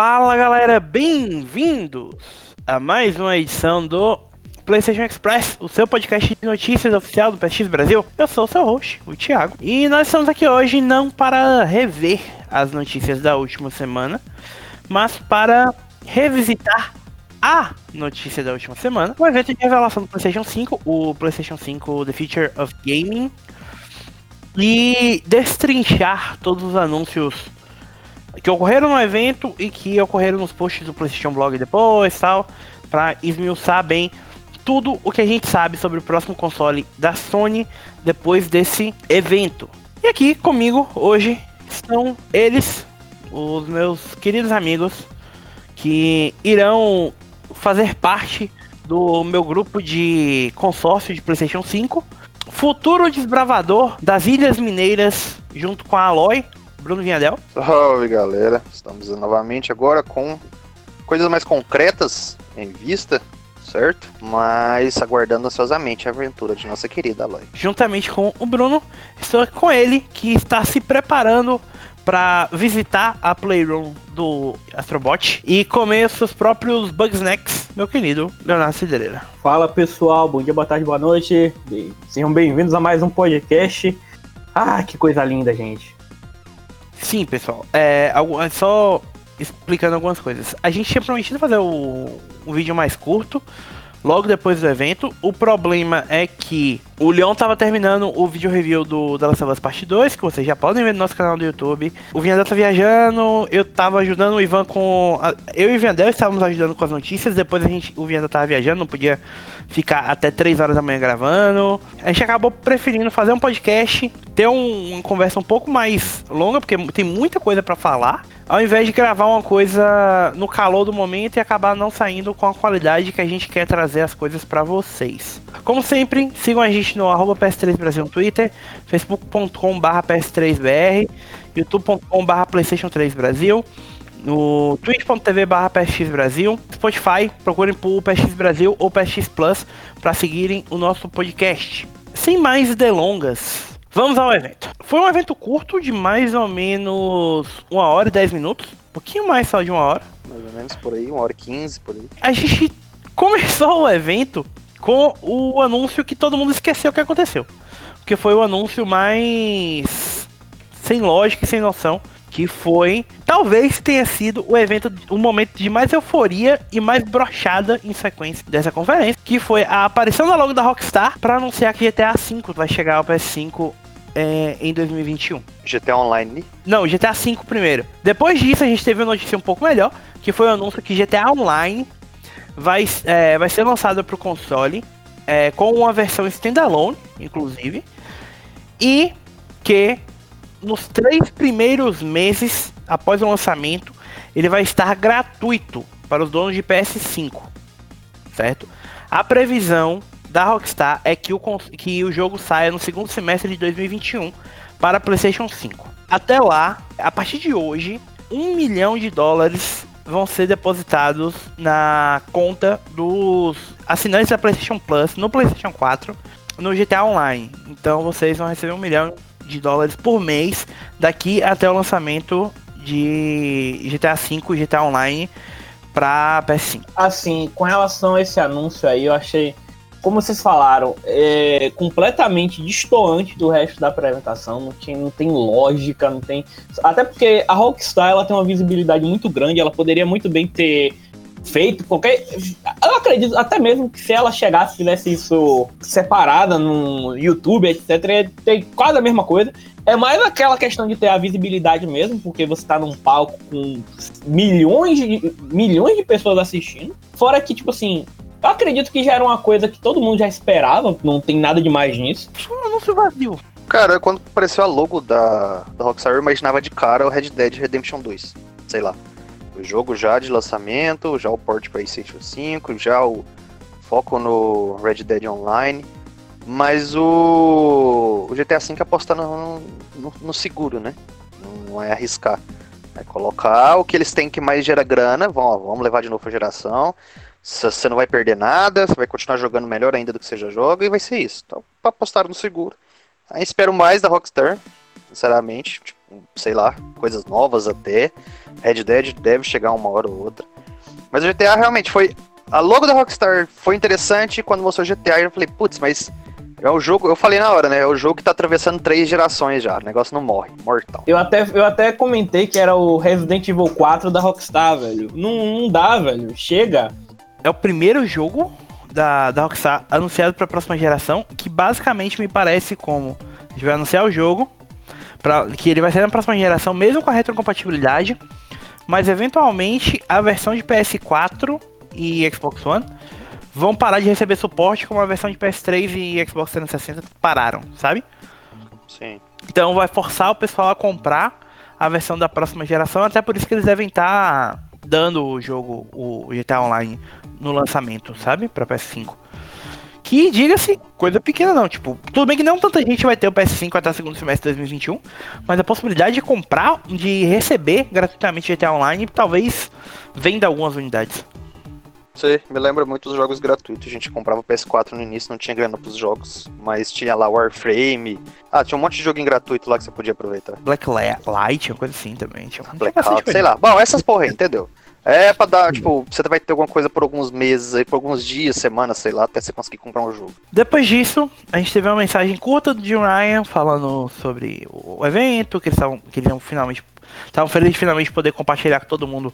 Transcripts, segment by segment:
Fala galera, bem-vindos a mais uma edição do PlayStation Express, o seu podcast de notícias oficial do PSX Brasil. Eu sou o seu host, o Thiago, e nós estamos aqui hoje não para rever as notícias da última semana, mas para revisitar a notícia da última semana, o evento de revelação do PlayStation 5, o PlayStation 5 The Future of Gaming, e destrinchar todos os anúncios que ocorreram no evento e que ocorreram nos posts do PlayStation Blog depois tal, para esmiuçar bem tudo o que a gente sabe sobre o próximo console da Sony depois desse evento. E aqui comigo hoje estão eles, os meus queridos amigos, que irão fazer parte do meu grupo de consórcio de PlayStation 5. Futuro desbravador das Ilhas Mineiras, junto com a Aloy, Bruno Vinhadel. Salve galera, estamos novamente agora com coisas mais concretas em vista, certo? Mas aguardando ansiosamente a aventura de nossa querida Aloy. Juntamente com o Bruno, estou aqui com ele, que está se preparando para visitar a Playroom do Astrobot e comer os seus próprios Bugsnacks, meu querido Leonardo Cidreira. Fala pessoal, bom dia, boa tarde, boa noite. Sejam bem-vindos a mais um podcast. Ah, que coisa linda, gente. Sim, pessoal. É, só explicando algumas coisas. A gente tinha prometido fazer o, um vídeo mais curto, logo depois do evento. O problema é que o Leon tava terminando o vídeo review do The Last of Us Parte 2, que vocês já podem ver no nosso canal do YouTube. O Vinhadel tá viajando, eu tava ajudando o Ivan com. A, eu e o Vinhadel estávamos ajudando com as notícias, depois a gente, o Vinhadel tava viajando, não podia ficar até 3 horas da manhã gravando. A gente acabou preferindo fazer um podcast, ter um, uma conversa um pouco mais longa, porque tem muita coisa para falar, ao invés de gravar uma coisa no calor do momento e acabar não saindo com a qualidade que a gente quer trazer as coisas para vocês. Como sempre, sigam a gente no arroba PS3 Brasil no Twitter, facebook.com PS3BR, youtube.com PlayStation 3 Brasil, no twitch.tv barra PSX Brasil, Spotify, procurem por PSX Brasil ou PSX Plus para seguirem o nosso podcast. Sem mais delongas, vamos ao evento. Foi um evento curto de mais ou menos uma hora e dez minutos, um pouquinho mais só de uma hora. Mais ou menos por aí, uma hora e quinze por aí. A gente começou o evento com o anúncio que todo mundo esqueceu que aconteceu. Porque foi o anúncio mais sem lógica e sem noção. Que foi, talvez tenha sido o evento, o momento de mais euforia e mais brochada em sequência dessa conferência. Que foi a aparição da logo da Rockstar para anunciar que GTA V vai chegar ao PS5 é, em 2021. GTA Online? Não, GTA V primeiro. Depois disso, a gente teve uma notícia um pouco melhor, que foi o anúncio que GTA Online vai, é, vai ser lançada para o console é, com uma versão standalone, inclusive, e que nos três primeiros meses após o lançamento ele vai estar gratuito para os donos de PS5, certo? A previsão da Rockstar é que o, que o jogo saia no segundo semestre de 2021 para PlayStation 5. Até lá, a partir de hoje, um milhão de dólares vão ser depositados na conta dos assinantes da PlayStation Plus no PlayStation 4 no GTA Online. Então vocês vão receber um milhão de dólares por mês daqui até o lançamento de GTA V e GTA Online para PS5. Assim, com relação a esse anúncio aí, eu achei como vocês falaram, é completamente distoante do resto da apresentação, não, tinha, não tem lógica, não tem. Até porque a Rockstar ela tem uma visibilidade muito grande, ela poderia muito bem ter feito qualquer. Eu acredito até mesmo que se ela chegasse e fizesse isso separada no YouTube, etc., ia ter quase a mesma coisa. É mais aquela questão de ter a visibilidade mesmo, porque você tá num palco com milhões de, milhões de pessoas assistindo. Fora que, tipo assim, eu acredito que já era uma coisa que todo mundo já esperava, não tem nada de mais nisso. Um anúncio vazio. Cara, quando apareceu a logo da, da Rockstar, eu imaginava de cara o Red Dead Redemption 2. Sei lá. O jogo já de lançamento, já o port para PlayStation 5, já o foco no Red Dead Online. Mas o, o GTA V aposta no, no, no, seguro, né? Não é arriscar. É colocar o que eles têm que mais gera grana, vamos, vamos levar de novo a geração você não vai perder nada, você vai continuar jogando melhor ainda do que você já joga e vai ser isso. Então, apostar no seguro. Aí espero mais da Rockstar, sinceramente. Tipo, sei lá, coisas novas até. Red Dead deve chegar uma hora ou outra. Mas o GTA realmente foi. A logo da Rockstar foi interessante. Quando mostrou o GTA, eu falei, putz, mas é o jogo, eu falei na hora, né? É o jogo que tá atravessando três gerações já. O negócio não morre, mortal. Eu até, eu até comentei que era o Resident Evil 4 da Rockstar, velho. Não, não dá, velho. Chega. É o primeiro jogo da, da Rockstar anunciado para a próxima geração, que basicamente me parece como a gente vai anunciar o jogo, pra, que ele vai ser na próxima geração, mesmo com a retrocompatibilidade, mas eventualmente a versão de PS4 e Xbox One vão parar de receber suporte como a versão de PS3 e Xbox 360 pararam, sabe? Sim. Então vai forçar o pessoal a comprar a versão da próxima geração, até por isso que eles devem estar tá dando o jogo, o GTA Online, no lançamento, sabe? Pra PS5. Que, diga-se, coisa pequena não. Tipo, tudo bem que não tanta gente vai ter o PS5 até o segundo semestre de 2021, mas a possibilidade de comprar, de receber gratuitamente GTA Online, talvez venda algumas unidades. Sei, me lembra muito dos jogos gratuitos. A gente comprava o PS4 no início, não tinha grana pros jogos, mas tinha lá Warframe. Ah, tinha um monte de joguinho gratuito lá que você podia aproveitar. Black Light, uma coisa assim também. Tinha, Blackout, sei lá. Bom, essas porra aí, entendeu? É pra dar, tipo, você vai ter alguma coisa por alguns meses aí, por alguns dias, semanas, sei lá, até você conseguir comprar um jogo. Depois disso, a gente teve uma mensagem curta do Jim Ryan falando sobre o evento, que eles estavam que eles finalmente estavam felizes de finalmente poder compartilhar com todo mundo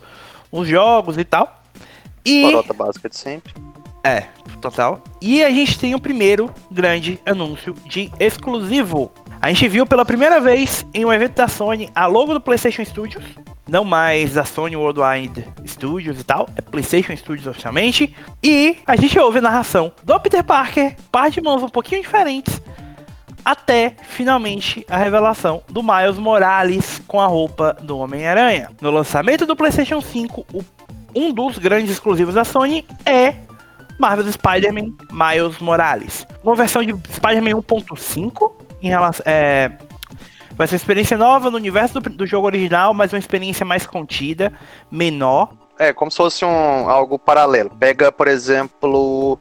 os jogos e tal. E. Barota básica de sempre. É, total. E a gente tem o primeiro grande anúncio de exclusivo. A gente viu pela primeira vez em um evento da Sony a logo do PlayStation Studios. Não mais da Sony Worldwide Studios e tal, é PlayStation Studios oficialmente. E a gente ouve a narração do Peter Parker, par de mãos um pouquinho diferentes, até finalmente a revelação do Miles Morales com a roupa do Homem-Aranha. No lançamento do PlayStation 5, o um dos grandes exclusivos da Sony é Marvel Spider-Man Miles Morales. Uma versão de Spider-Man 1.5 em relação. É, vai ser uma experiência nova no universo do, do, jogo original, mas uma experiência mais contida, menor. É, como se fosse um, algo paralelo. Pega, por exemplo,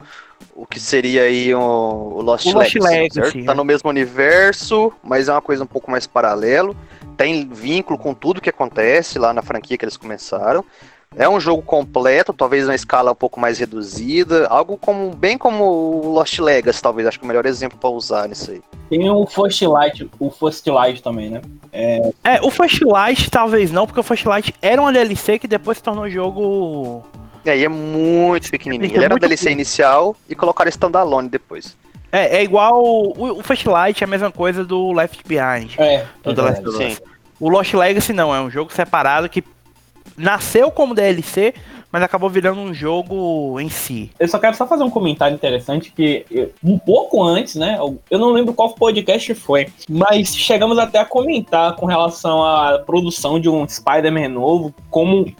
o que seria aí um, o Lost, o Legacy, Legacy certo? Tá no mesmo universo, mas é uma coisa um pouco mais paralelo. Tem vínculo com tudo que acontece lá na franquia que eles começaram. É um jogo completo, talvez uma escala um pouco mais reduzida, algo como bem como o Lost Legacy, talvez, acho que é o melhor exemplo para usar nisso aí. Tem o First Light, o First Light também, né? É... é, o First Light talvez não, porque o First Light era uma DLC que depois se tornou jogo é, e é muito pequenininho. Ele, era o DLC pequeno. inicial e colocaram standalone depois. É, é igual o, o First Light, é a mesma coisa do Left Behind. É, do é Left Sim. O Lost Legacy não, é um jogo separado que nasceu como DLC, mas acabou virando um jogo em si. Eu só quero só fazer um comentário interessante que um pouco antes, né? Eu não lembro qual podcast foi, mas chegamos até a comentar com relação à produção de um Spider-Man novo, como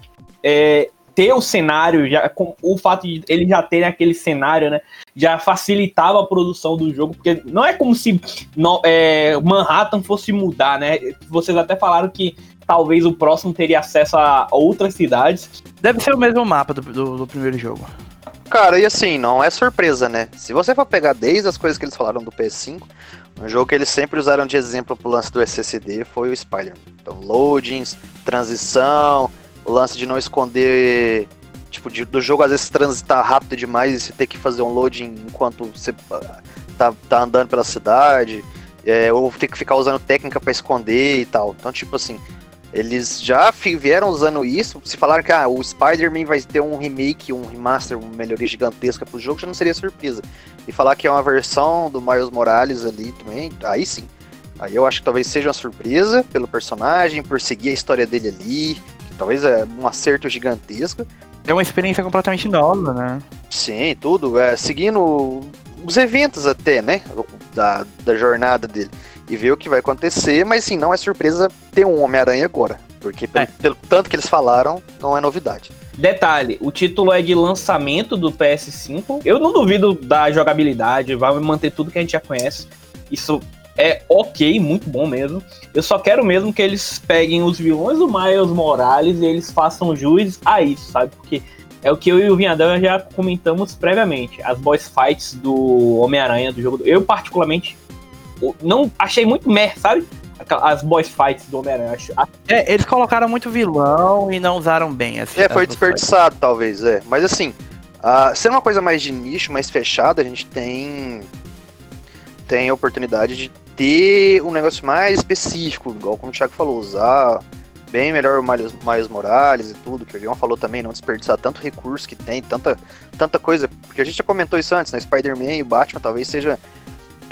é, ter o cenário, já, com o fato de ele já ter aquele cenário, né? Já facilitava a produção do jogo, porque não é como se no, é, Manhattan fosse mudar, né? Vocês até falaram que talvez o próximo teria acesso a outras cidades. Deve ser o mesmo mapa do, do, do primeiro jogo. Cara, e assim, não é surpresa, né? Se você for pegar desde as coisas que eles falaram do PS5, um jogo que eles sempre usaram de exemplo pro lance do SSD foi o Spider-Man. Então, loadings, transição, o lance de não esconder. Tipo, de, do jogo às vezes transitar rápido demais e você ter que fazer um loading enquanto você tá, tá andando pela cidade. É, ou ter que ficar usando técnica para esconder e tal. Então, tipo assim, eles já vieram usando isso. Se falaram que ah, o Spider-Man vai ter um remake, um remaster, uma melhoria gigantesca pro jogo, já não seria surpresa. E falar que é uma versão do Miles Morales ali também, aí sim. Aí eu acho que talvez seja uma surpresa pelo personagem, por seguir a história dele ali. Talvez é um acerto gigantesco. É uma experiência completamente nova, né? Sim, tudo. É, seguindo os eventos até, né? Da, da jornada dele e ver o que vai acontecer, mas sim, não é surpresa ter um Homem-Aranha agora. Porque pelo, é. pelo, tanto que eles falaram, não é novidade. Detalhe, o título é de lançamento do PS5. Eu não duvido da jogabilidade, vai manter tudo que a gente já conhece. Isso é ok, muito bom mesmo. Eu só quero mesmo que eles peguem os vilões do Miles Morales e eles façam jus a isso, sabe? Porque é o que eu e o Vinhadão já comentamos previamente. As boss fights do Homem-Aranha do jogo. Eu, particularmente, não achei muito mer, sabe? as boss fights do Homem-Aranha. É, eles colocaram muito vilão e não usaram bem. As, É, foi desperdiçado, talvez, é. Mas assim, ah, sendo uma coisa mais de nicho, mais fechada, a gente tem tem a oportunidade de ter um negócio mais específico, igual como o Thiago falou, usar bem melhor o Miles, Miles Morales e tudo, que o Leon falou também, não desperdiçar tanto recurso que tem, tanta, tanta coisa, porque a gente já comentou isso antes, né? Spider-Man e o Batman talvez seja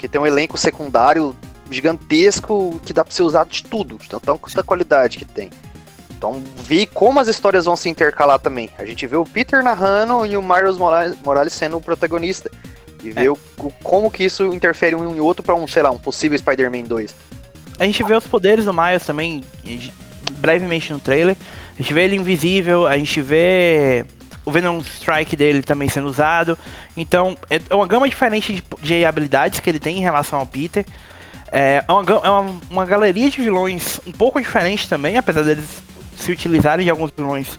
que tem um elenco secundário gigantesco que dá pra ser usado de tudo, de tanta, tanta qualidade que tem. Então, vi como as histórias vão se intercalar também. A gente vê o Peter narrando e o Miles Morales, sendo o protagonista. E vê o, o- como que isso interfere um em outro pra um, sei lá, um possível Spider-Man 2. A gente vê os poderes do Miles também, brevemente no trailer. A gente vê ele invisível, a gente vê o Venom Strike dele também sendo usado. Então, é é uma gama diferente de, de habilidades que ele tem em relação ao Peter. É uma, ga- é uma, uma galeria de vilões um pouco diferente também, apesar deles se utilizarem de alguns vilões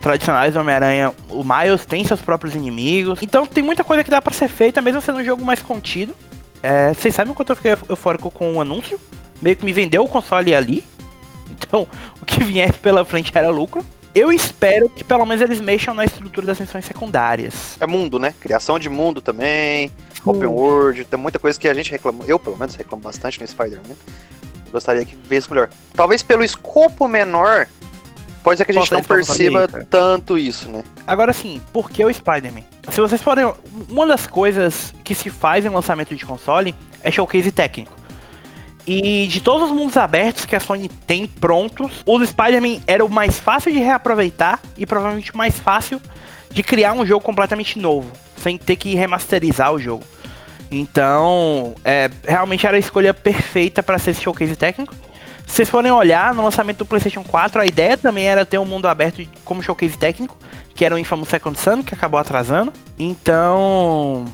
tradicionais do Homem-Aranha. O Miles tem seus próprios inimigos. Então, tem muita coisa que dá pra ser feita, mesmo sendo um jogo mais contido. É, vocês sabem o quanto eu fiquei eufórico com o anúncio? Meio que me vendeu o console ali. Então, o que viesse pela frente era lucro. Eu espero que pelo menos eles mexam na estrutura das missões secundárias. É mundo, né? Criação de mundo também, open world, tem muita coisa que a gente reclama, eu pelo menos reclamo bastante no Spider-Man. Gostaria que viesse melhor. Talvez pelo escopo menor, pode ser que a gente não fazer perceba tanto isso, né? Agora sim, por que o Spider-Man? Se vocês forem. Uma das coisas que se faz em lançamento de console é showcase técnico. E de todos os mundos abertos que a Sony tem prontos, o Spider-Man era o mais fácil de reaproveitar e provavelmente mais fácil de criar um jogo completamente novo, sem ter que remasterizar o jogo. Então, é, realmente era a escolha perfeita para ser esse showcase técnico. Se vocês forem olhar no lançamento do PlayStation 4, a ideia também era ter um mundo aberto como showcase técnico, que era o Infamous Second Son, que acabou atrasando. Então,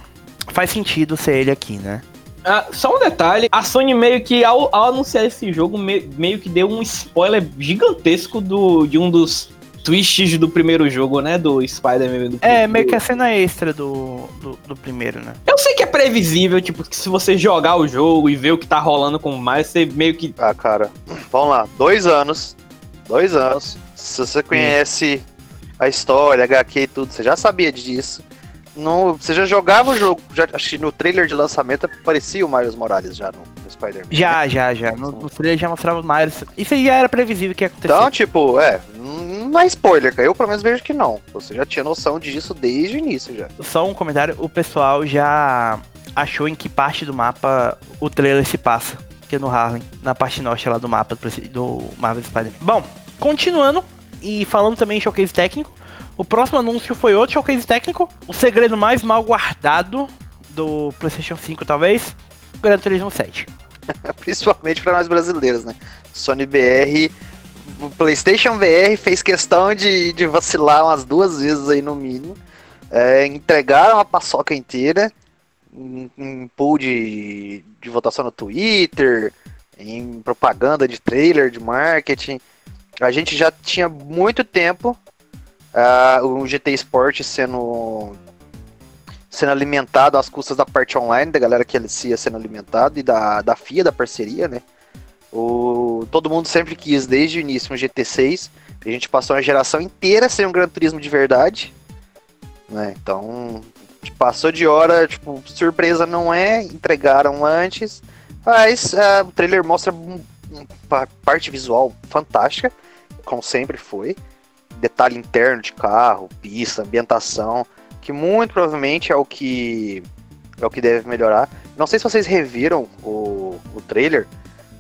faz sentido ser ele aqui, né? Ah, só um detalhe, a Sony meio que, ao, ao anunciar esse jogo, me- meio que deu um spoiler gigantesco do, de um dos twists do primeiro jogo, né? Do Spider-Man. do- É, meio do- que a cena extra do, do, do primeiro, né? Eu sei que é previsível, tipo, que se você jogar o jogo e ver o que tá rolando com o Miles, você meio que. Ah, cara, vamos lá, dois anos, dois anos, se você conhece a história, HQ e tudo, você já sabia disso. No, você já jogava o jogo, já, acho que no trailer de lançamento aparecia o Miles Morales já no, no Spider-Man. né? Já, já, já. No, no trailer já mostrava o Miles. Isso aí já era previsível que ia acontecer. Então, tipo, é, não é spoiler, cara. Eu pelo menos vejo que não. Você já tinha noção disso desde o início já. Só um comentário, o pessoal já achou em que parte do mapa o trailer se passa. Que é no Harlem, na parte norte lá do mapa do Marvel Spider-Man. Bom, continuando e falando também em showcase técnico, o próximo anúncio foi outro showcase técnico, o segredo mais mal guardado do PlayStation 5 talvez, Gran Turismo 7. Principalmente pra nós brasileiros, né? Sony BR, o PlayStation VR fez questão de, de vacilar umas duas vezes aí no mínimo. É, entregaram a paçoca inteira em pool de, de votação no Twitter, em propaganda de trailer, de marketing. A gente já tinha muito tempo ah, o GT Sport sendo sendo alimentado às custas da parte online, da galera que ia sendo alimentado e da, da FIA, da parceria, né? O, todo mundo sempre quis, desde o início, um GT6. A gente passou uma geração inteira sem um Gran Turismo de verdade. Né? Então, passou de hora, tipo, surpresa não é, entregaram antes. Mas ah, o trailer mostra um- uma parte visual fantástica, como sempre foi. Detalhe interno de carro, pista, ambientação, que muito provavelmente é o que é o que deve melhorar. Não sei se vocês reviram o, o trailer,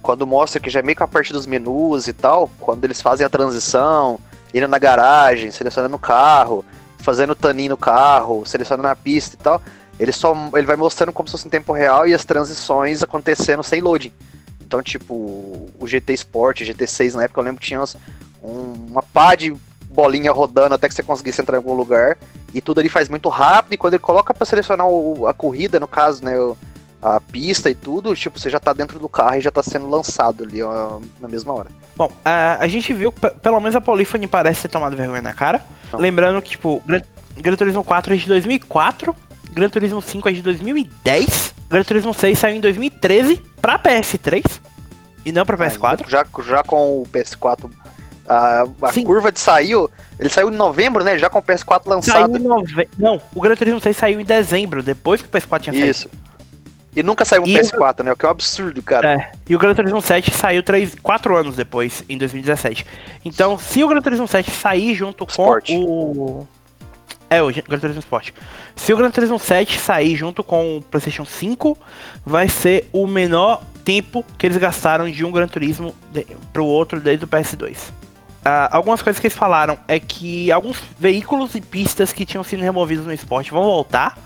quando mostra que já é meio que a parte dos menus e tal, quando eles fazem a transição, indo na garagem, selecionando o carro, fazendo taninho no carro, selecionando a pista e tal, ele só ele vai mostrando como se fosse em tempo real e as transições acontecendo sem loading. Então, tipo, o GT Sport, GT6 na época eu lembro que tinha umas- um- uma pá de bolinha rodando até que você conseguisse entrar em algum lugar. E tudo ali faz muito rápido. E quando ele coloca pra selecionar o- a corrida, no caso, né? a pista e tudo, tipo, você já tá dentro do carro e já tá sendo lançado ali ó, na mesma hora. Bom, a, a gente viu que pe- pelo menos a Polyphony parece ter tomado vergonha na cara. Não. Lembrando que, tipo, Gran, Gran Turismo 4 é de 2004, Gran Turismo 5 é de 2010, Gran Turismo 6 saiu em 2013 pra PS3. E não pra PS4? Já, já com o PS4. A, a curva de saiu. Ele saiu em novembro, né? Já com o PS4 Saiu lançado. em nove... Não, o Gran Turismo 6 saiu em dezembro, depois que o PS4 tinha saído. Isso. E nunca saiu um E- PS4, né? O que é um absurdo, cara. É, e o Gran Turismo 7 saiu 3, 4 anos depois, em 2017. Então, se o Gran Turismo 7 sair junto com Sport. o. É, o Gran Turismo Sport. Se o Gran Turismo 7 sair junto com o PlayStation 5, vai ser o menor tempo que eles gastaram de um Gran Turismo de, pro outro desde o PS2. Ah, algumas coisas que eles falaram é que alguns veículos e pistas que tinham sido removidos no esporte vão voltar.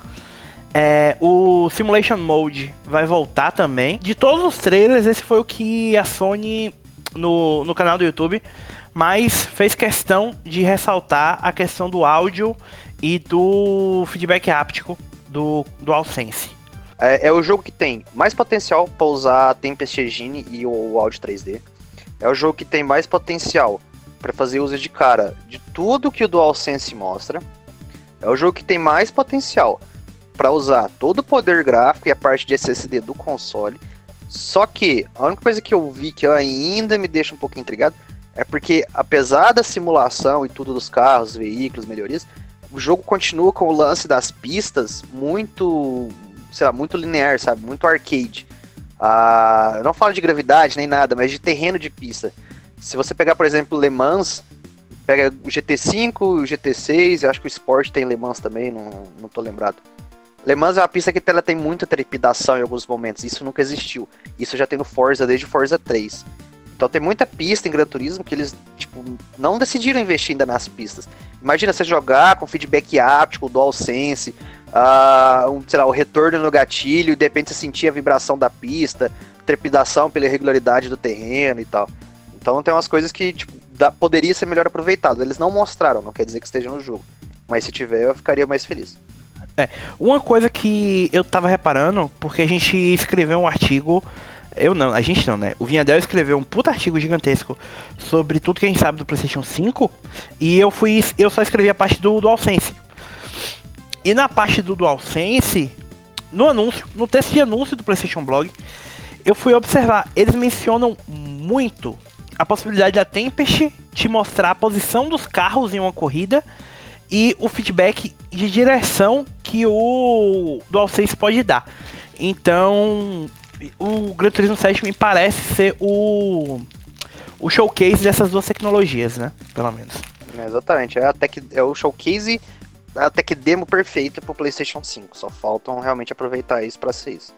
É, o Simulation Mode vai voltar também. De todos os trailers, esse foi o que a Sony no, no canal do YouTube mais fez questão de ressaltar a questão do áudio e do feedback áptico do DualSense. É, é o jogo que tem mais potencial para usar a Tempest Engine e o áudio 3D. É o jogo que tem mais potencial para fazer uso de cara de tudo que o DualSense mostra. É o jogo que tem mais potencial para usar todo o poder gráfico e a parte de SSD do console. Só que a única coisa que eu vi que ainda me deixa um pouco intrigado é porque, apesar da simulação e tudo dos carros, veículos, melhorias, o jogo continua com o lance das pistas muito, sei lá, muito linear, sabe? Muito arcade. Ah, não falo de gravidade nem nada, mas de terreno de pista. Se você pegar, por exemplo, Le Mans, pega o GT5, o GT6, eu acho que o Sport tem Le Mans também, não, não tô lembrado. Le Mans é uma pista que ela tem muita trepidação em alguns momentos, isso nunca existiu. Isso já tem no Forza desde o Forza 3. Então tem muita pista em Gran Turismo que eles tipo, não decidiram investir ainda nas pistas. Imagina você jogar com feedback áptico, DualSense, ah, um, sei lá, o retorno no gatilho, e de repente você sentir a vibração da pista, trepidação pela irregularidade do terreno e tal. Então tem umas coisas que tipo, dá- poderia ser melhor aproveitado. Eles não mostraram, não quer dizer que esteja no jogo. Mas se tiver, eu ficaria mais feliz. Uma coisa que eu tava reparando, porque a gente escreveu um artigo. Eu não, a gente não, né? O Vinhadel escreveu um puta artigo gigantesco sobre tudo que a gente sabe do PlayStation 5. E eu fui. Eu só escrevi a parte do DualSense. E na parte do DualSense, no anúncio, no texto de anúncio do PlayStation Blog, eu fui observar. Eles mencionam muito a possibilidade da Tempest te mostrar a posição dos carros em uma corrida e o feedback de direção que o DualSense pode dar. Então, o Gran Turismo 7 me parece ser o, o showcase dessas duas tecnologias, né? Pelo menos. É, exatamente, é, a tech, é o showcase, a tech demo perfeita pro PlayStation 5. Só faltam realmente aproveitar isso pra ser isso.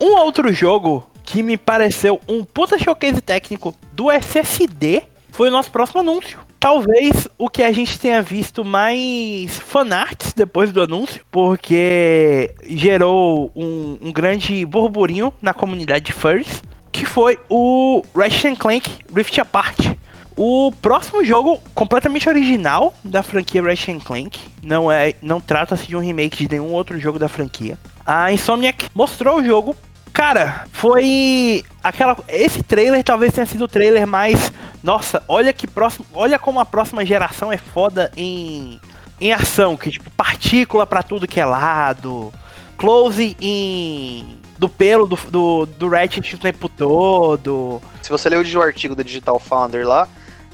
Um outro jogo que me pareceu um puta showcase técnico do SSD foi o nosso próximo anúncio. Talvez o que a gente tenha visto mais fanarts depois do anúncio, porque gerou um, um grande burburinho na comunidade de furries, que foi o Ratchet Clank Rift Apart. O próximo jogo completamente original da franquia Ratchet Clank, não é, não trata-se de um remake de nenhum outro jogo da franquia. A Insomniac mostrou o jogo Cara, foi aquela. Esse trailer talvez tenha sido o trailer mais. Nossa, olha que próximo. Olha como a próxima geração é foda em. Em ação, que tipo, partícula pra tudo que é lado. Close em. Do pelo do, do, do Ratchet o tempo todo. Se você leu o artigo da Digital Foundry lá,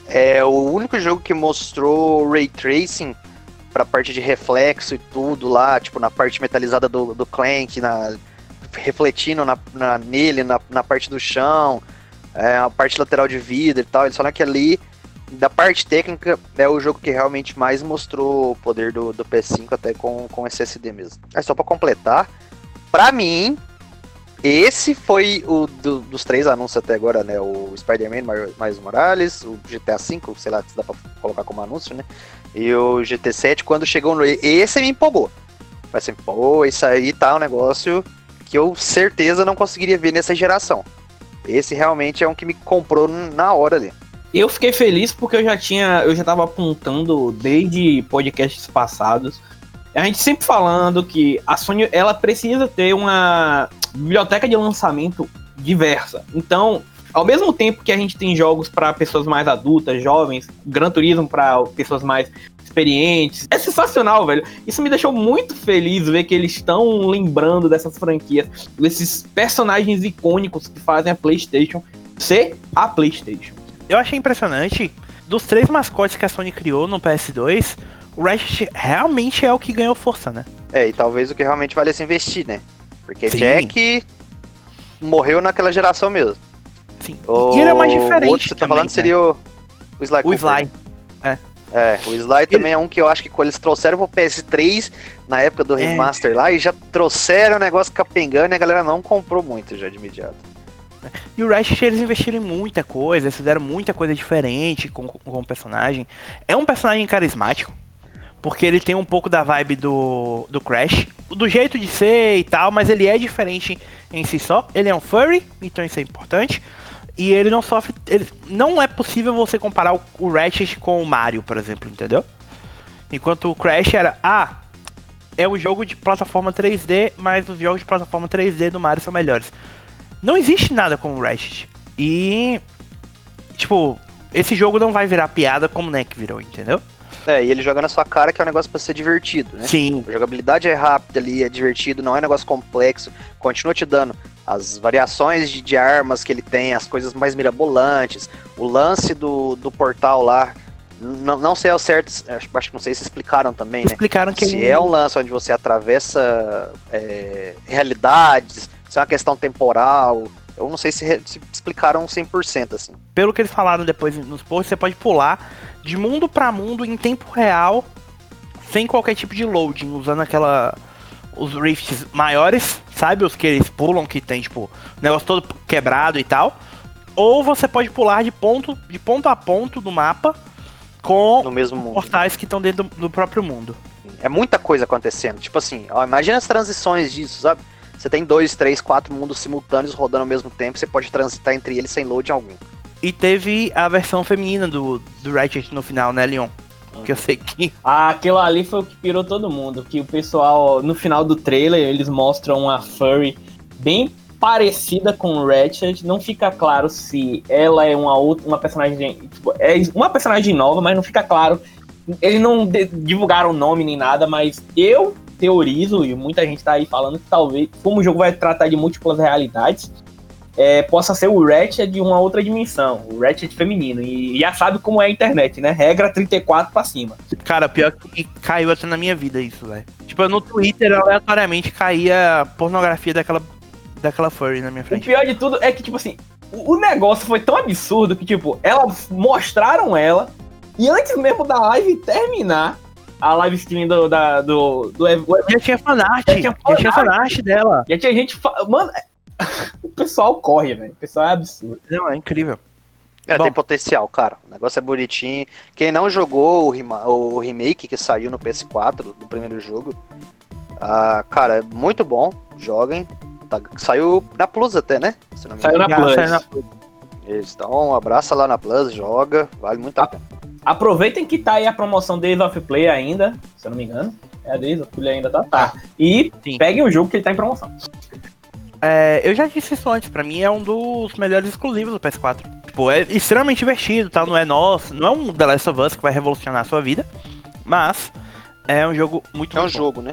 é o único jogo que mostrou Ray Tracing pra parte de reflexo e tudo lá, tipo, na parte metalizada do, do Clank, na, refletindo na, na- nele, na, na parte do chão, é, a parte lateral de vidro e tal. Eles falam que ali, da parte técnica, é o jogo que realmente mais mostrou o poder do, do PS5 até com, com SSD mesmo. É só pra completar, pra mim, esse foi o do- dos três anúncios até agora, né? O Spider-Man mais Morales, o GTA V, sei lá se dá pra colocar como anúncio, né? E o GT7, quando chegou no. Esse me empolgou. Vai assim, pô, isso aí tá um negócio que eu certeza não conseguiria ver nessa geração. Esse realmente é um que me comprou na hora ali. Eu fiquei feliz porque eu já tinha, eu já tava apontando desde podcasts passados. A gente sempre falando que a Sony ela precisa ter uma biblioteca de lançamento diversa. Então, ao mesmo tempo que a gente tem jogos para pessoas mais adultas, jovens, Gran Turismo para pessoas mais experientes. É sensacional, velho. Isso me deixou muito feliz ver que eles estão lembrando dessas franquias, desses personagens icônicos que fazem a PlayStation ser a PlayStation. Eu achei impressionante. Dos três mascotes que a Sony criou no PS2, o Ratchet realmente é o que ganhou força, né? É, e talvez o que realmente vale se investir, né? Porque Sim. Jack morreu naquela geração mesmo. Sim. O E ele é mais diferente. O outro que você tá falando né? seria o, o Sly o Cooper, Sly. É, o Sly também é um que eu acho que quando eles trouxeram pro PS3 na época do É. remaster lá e já trouxeram o negócio capengando e a galera não comprou muito já de imediato. E o Ratchet eles investiram em muita coisa, eles fizeram muita coisa diferente com, com o personagem. É um personagem carismático, porque ele tem um pouco da vibe do, do Crash, do jeito de ser e tal, mas ele é diferente em si só. Ele é um furry, então isso é importante. E ele não sofre. Ele, não é possível você comparar o, o Ratchet com o Mario, por exemplo, entendeu? Enquanto o Crash era. Ah, é um jogo de plataforma 3D, mas os jogos de plataforma 3D do Mario são melhores. Não existe nada como o Ratchet. E. Tipo, esse jogo não vai virar piada como o NEC virou, entendeu? É, e ele joga na sua cara que é um negócio pra ser divertido, né? Sim. A jogabilidade é rápida ali, é divertido, não é um negócio complexo. Continua te dando as variações de, de armas que ele tem, as coisas mais mirabolantes, o lance do, do portal lá. Não, não sei ao certo, acho, acho que não sei se explicaram também, né? Explicaram que Se é um lance onde você atravessa é, realidades, se é uma questão temporal. Eu não sei se, se explicaram 100% assim. pelo que eles falaram depois nos posts, você pode pular de mundo pra mundo em tempo real, sem qualquer tipo de loading, usando aquela. Os rifts maiores, sabe? Os que eles pulam, que tem, tipo, o negócio todo quebrado e tal. Ou você pode pular de ponto, de ponto a ponto do mapa com No mesmo mundo. portais que estão dentro do, do próprio mundo. É muita coisa acontecendo. Tipo assim, ó, imagina as transições disso, sabe? Você tem dois, três, quatro mundos simultâneos rodando ao mesmo tempo, você pode transitar entre eles sem load algum. E teve a versão feminina do, do Ratchet no final, né, Leon? Que eu sei que. Ah, aquilo ali foi o que pirou todo mundo. Que o pessoal, no final do trailer, eles mostram uma furry bem parecida com o Ratchet. Não fica claro se ela é uma outra, uma personagem. tipo, é uma personagem nova, mas não fica claro. Eles não divulgaram o nome nem nada, mas eu teorizo, e muita gente tá aí falando que talvez, como o jogo vai tratar de múltiplas realidades, é, possa ser o Ratchet de uma outra dimensão, o Ratchet feminino. E já sabe como é a internet, né? Regra 34 pra cima. Cara, pior que caiu até na minha vida isso, velho. Tipo, no Twitter, aleatoriamente, caía pornografia daquela, daquela furry na minha O frente. pior de tudo é que, tipo assim, o o negócio foi tão absurdo que, tipo, elas mostraram ela e antes mesmo da live terminar, a live stream do, da, do, do Já tinha fanart, Já tinha já tinha fanart dela. já tinha gente. fa- Mano, o pessoal corre, velho. O pessoal é absurdo. Não, é incrível. É, Bom. tem potencial, cara. O negócio é bonitinho. Quem não jogou o, o remake que saiu no PS4 do primeiro jogo, ah, cara, é muito bom. Joguem. Tá- saiu na Plus até, né? Se não me Saiu engano. na Plus. saiu na Plus. Isso, Então, abraça lá na Plus, joga. Vale muito a Ah, pena. Aproveitem que tá aí a promoção Days of Play ainda, se eu não me engano. É a Days of Play ainda, tá? Tá. E Sim. peguem o jogo que ele tá em promoção. É, eu já disse isso antes, pra mim é um dos melhores exclusivos do PS4. Tipo, é extremamente divertido, tá? Não é nosso, não é um The Last of Us que vai revolucionar a sua vida, mas é um jogo muito É um bom. jogo, né?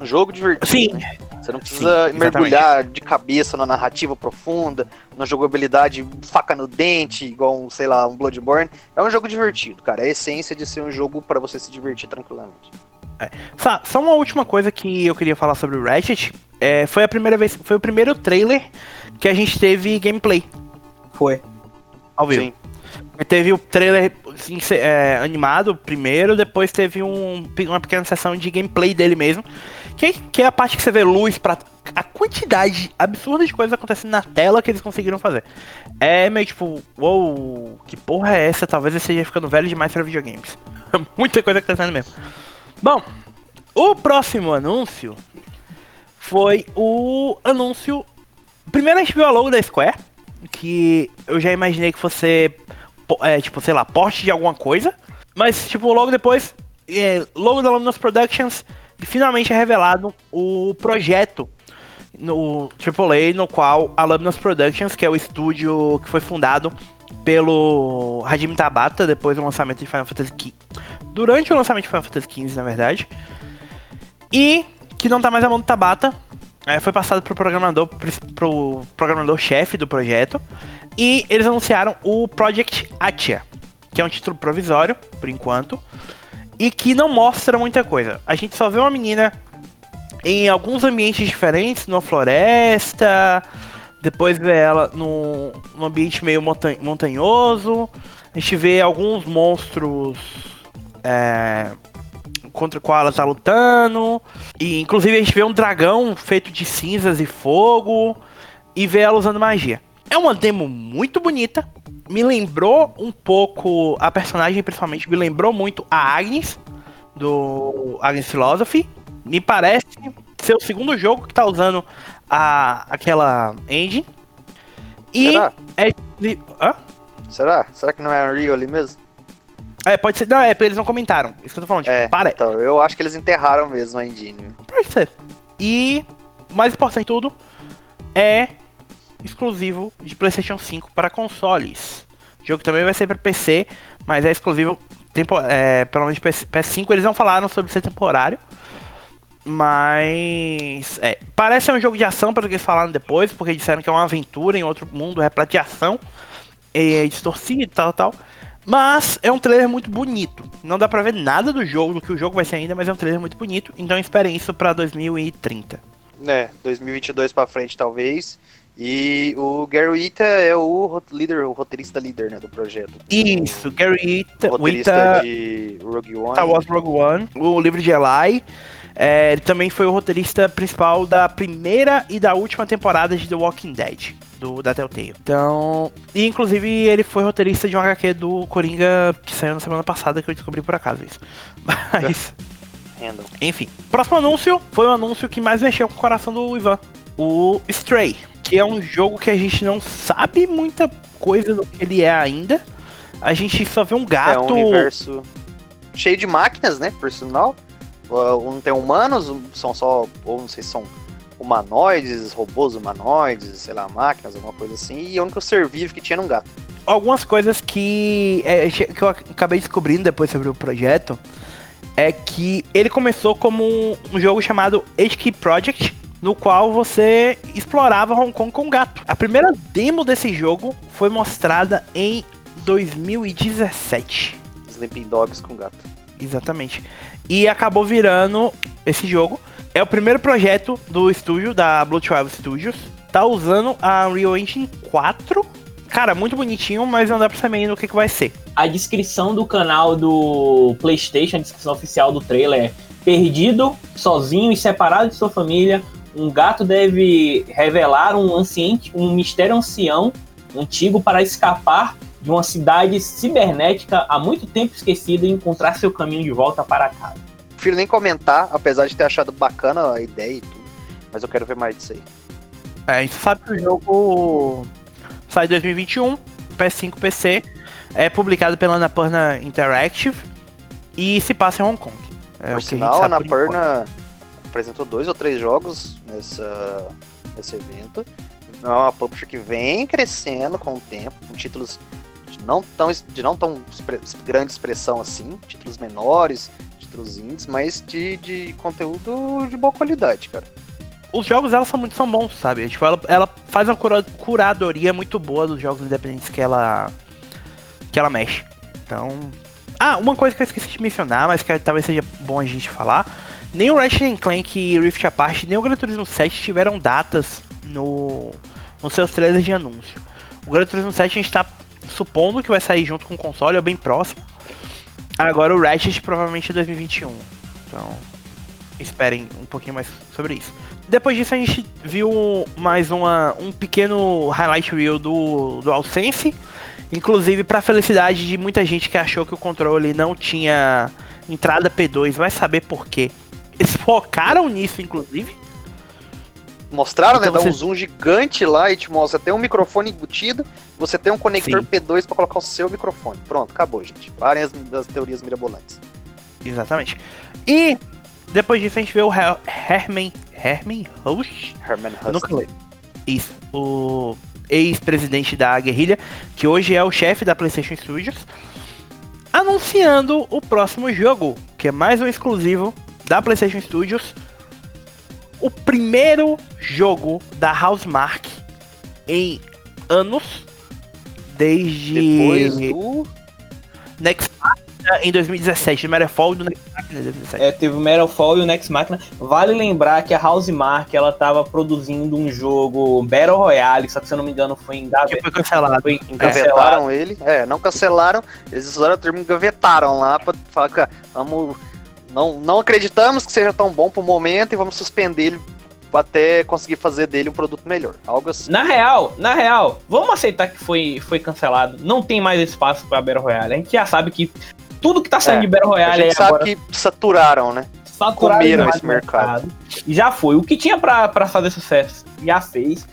Um jogo divertido. Sim, né? Você não precisa Sim, mergulhar de cabeça na narrativa profunda, na jogabilidade faca no dente, igual, um, sei lá, um Bloodborne. É um jogo divertido, cara. É a essência de ser um jogo pra você se divertir tranquilamente. Só, só uma última coisa que eu queria falar sobre o Ratchet. É, foi a primeira vez, foi o primeiro trailer que a gente teve gameplay Foi. ao vivo. Sim. Teve o trailer assim, é, animado primeiro, depois teve um, uma pequena sessão de gameplay dele mesmo. Que, que é a parte que você vê luz pra. A quantidade absurda de coisas acontecendo na tela que eles conseguiram fazer. É meio tipo, uou, que porra é essa? Talvez eu esteja ficando velho demais para videogames. Muita coisa acontecendo mesmo. Bom, o próximo anúncio foi o anúncio. Primeiro a gente viu a logo da Square, que eu já imaginei que fosse, é, tipo, sei lá, porte de alguma coisa. Mas, tipo, logo depois, é, logo da Luminous Productions, finalmente é revelado o projeto no AAA, no qual a Luminous Productions, que é o estúdio que foi fundado pelo Hajime Tabata depois do lançamento de Final Fantasy XV. Durante o lançamento de Final Fantasy XV, na verdade. E que não tá mais na mão do Tabata. É, foi passado pro programador, pro programador chefe do projeto. E eles anunciaram o Project Atia, que é um título provisório, por enquanto, e que não mostra muita coisa. A gente só vê uma menina em alguns ambientes diferentes, numa floresta, depois vê ela num, num ambiente meio montan montanhoso. A gente vê alguns monstros é, contra o qual ela tá lutando. E inclusive a gente vê um dragão feito de cinzas e fogo. E vê ela usando magia. É uma demo muito bonita. Me lembrou um pouco. A personagem, principalmente, me lembrou muito a Agnes, do Agnes Philosophy. Me parece ser o segundo jogo que tá usando a, aquela engine. E Será? é. Hã? Será? Será que não é Unreal ali mesmo? É, pode ser. Não, é, eles não comentaram. Isso que eu tô falando. Tipo, É, para. então, eu acho que eles enterraram mesmo a engine. Pode ser. E, mais importante de tudo, é exclusivo de PlayStation 5 para consoles. O jogo também vai ser para PC, mas é exclusivo, tempo, é, pelo menos de PS5. Eles não falaram sobre ser temporário. Mas. É, parece ser um jogo de ação, pelo que eles falaram depois, porque disseram que é uma aventura em outro mundo repleto de ação, e distorcido e tal, tal. Mas é um trailer muito bonito. Não dá pra ver nada do jogo, do que o jogo vai ser ainda, mas é um trailer muito bonito. Então esperem isso pra 2030. É, 2022 pra frente talvez. E o Gary Ita é o líder, o roteirista líder, né, do projeto. Isso, Gary Ita, O roteirista Ita de Rogue One. Star Wars Rogue One, o livro de Eli. É, ele também foi o roteirista principal da primeira e da última temporada de The Walking Dead, do, da Telltale. Então, e inclusive ele foi roteirista de um HQ do Coringa que saiu na semana passada, que eu descobri por acaso isso. Mas, enfim. Próximo anúncio foi o anúncio que mais mexeu com o coração do Ivan. O Stray, que é um jogo que a gente não sabe muita coisa do que ele é ainda. A gente só vê um É gato. um universo cheio de máquinas, né, por sinal. Uh, Não tem humanos, um- são só, ou não sei se são humanoides, robôs humanoides, sei lá, máquinas, alguma coisa assim. E o único ser vivo que tinha era um gato. algumas coisas que, é, que eu acabei descobrindo depois sobre o projeto é que ele começou como um, um jogo chamado HK Project, no qual você explorava Hong Kong com um gato. A primeira demo desse jogo foi mostrada em 2017. Sleeping Dogs com gato. Exatamente. E acabou virando esse jogo. É o primeiro projeto do estúdio, da Blue 12 Studios. Tá usando a Unreal Engine 4. Cara, muito bonitinho, mas não dá pra saber ainda o que, que vai ser. A descrição do canal do PlayStation, a descrição oficial do trailer é: perdido, sozinho e separado de sua família, um gato deve revelar um anciente, um mistério ancião antigo para escapar de uma cidade cibernética há muito tempo esquecida e encontrar seu caminho de volta para casa. Prefiro nem comentar, apesar de ter achado bacana a ideia e tudo. Mas eu quero ver mais disso aí. É, a gente sabe que o jogo sai em 2021, PS5, PC. É publicado pela Annapurna Interactive e se passa em Hong Kong. É por sinal, a. Annapurna apresentou dois ou três jogos nessa, nesse evento. É uma publisher que vem crescendo com o tempo, com títulos de não tão, de não tão grande expressão assim, títulos menores, títulos indies, mas de, de conteúdo de boa qualidade, cara. Os jogos dela são muito são bons, sabe? Tipo, ela, ela faz uma cura- curadoria muito boa dos jogos independentes que ela que ela mexe. Então, ah, uma coisa que eu esqueci de mencionar, mas que talvez seja bom a gente falar, nem o Ratchet Clank Rift Apart, nem o Gran Turismo 7 tiveram datas no nos seus trailers de anúncio. O Gran Turismo 7 a gente tá supondo que vai sair junto com o console, ou bem próximo. Agora o Ratchet provavelmente é 2021. Então, esperem um pouquinho mais sobre isso. Depois disso a gente viu mais uma, um pequeno highlight reel do, do AllSense. Inclusive, para felicidade de muita gente que achou que o controle não tinha entrada P2, vai saber por quê. Eles focaram nisso, inclusive. Mostraram, né? Então Dá você- um zoom gigante lá e te mostra. Tem um microfone embutido, você tem um conector Sim. P2 pra colocar o seu microfone. Pronto, acabou, gente. Parem as, das teorias mirabolantes. Exatamente. E depois disso a gente vê o Her Herman Herman Host. Herman nunca Hustley. Isso. O ex-presidente da Guerrilha, que hoje é o chefe da PlayStation Studios, anunciando o próximo jogo, que é mais um exclusivo da PlayStation Studios. O primeiro jogo da Housemark em anos, desde Depois do. Next Machina em 2017, do Matterfall e do Next Machina em 2017. É, teve o Metalfall e o Next Machina. Vale lembrar que a House Mark ela tava produzindo um jogo Battle Royale, só que se eu não me engano foi em Que foi cancelado. Foi. Engavetaram ele. É, não cancelaram. Eles usaram o termo engavetaram lá pra falar que vamos. Não, não acreditamos que seja tão bom pro momento e vamos suspender ele até conseguir fazer dele um produto melhor. Algo assim. Na real, na real, vamos aceitar que foi, foi cancelado. Não tem mais espaço pra Battle Royale. A gente já sabe que tudo que tá saindo É, de Battle A Royale gente aí sabe agora que saturaram, né? saturaram comeram esse o mercado. E já foi. O que tinha pra, pra fazer sucesso já fez.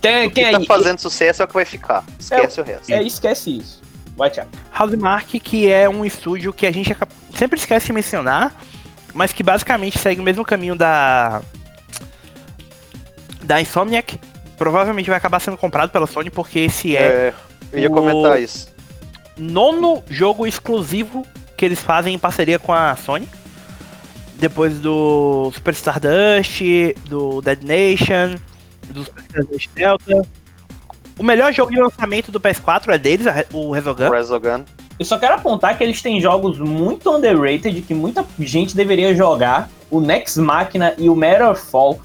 Tem, O que tá aí? fazendo sucesso é o que vai ficar. Esquece o resto. É, esquece isso. Vai, Thiago. Housemark, que é um estúdio que a gente acaba- sempre esquece de mencionar, mas que basicamente segue o mesmo caminho da da Insomniac. Provavelmente vai acabar sendo comprado pela Sony, porque esse é, É, eu ia o- comentar isso. nono jogo exclusivo que eles fazem em parceria com a Sony. Depois do Super Stardust, do Dead Nation, do Super Stardust Delta. O melhor jogo de lançamento do PS4 é deles, o Resogun. Resogun. Eu só quero apontar que eles têm jogos muito underrated que muita gente deveria jogar. O Next Machina e o Matterfall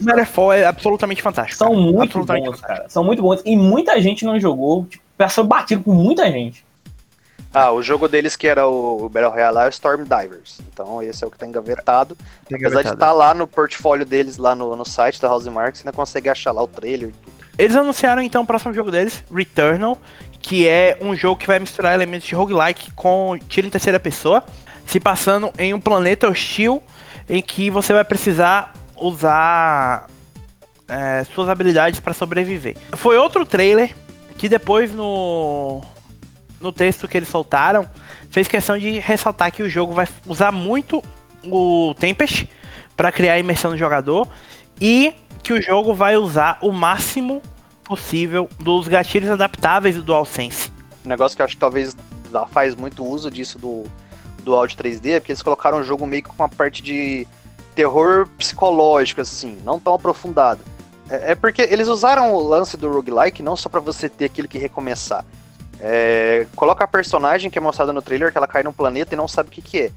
O Matterfall é absolutamente fantástico. são muito Absolutamente bons, cara. São muito bons. E muita gente não jogou. Tipo, passou batido por muita gente. Ah, o jogo deles que era o Battle Royale lá é o Storm Divers. Então esse é o que tá engavetado. Apesar de estar lá no portfólio deles, lá no, no site da House Marks, você ainda consegue achar lá o trailer. Eles anunciaram então o próximo jogo deles, Returnal, que é um jogo que vai misturar elementos de roguelike com tiro em terceira pessoa, se passando em um planeta hostil em que você vai precisar usar é, suas habilidades para sobreviver. Foi outro trailer que depois no no texto que eles soltaram fez questão de ressaltar que o jogo vai usar muito o Tempest para criar imersão no jogador e que o jogo vai usar o máximo possível dos gatilhos adaptáveis do DualSense. Um negócio que eu acho que talvez faz muito uso disso do, do áudio 3D, é porque eles colocaram o jogo meio que com uma parte de terror psicológico, assim, não tão aprofundado. É, é porque eles usaram o lance do roguelike não só pra você ter aquilo que recomeçar. É, coloca a personagem que é mostrada no trailer, que ela cai num planeta e não sabe o que, que é.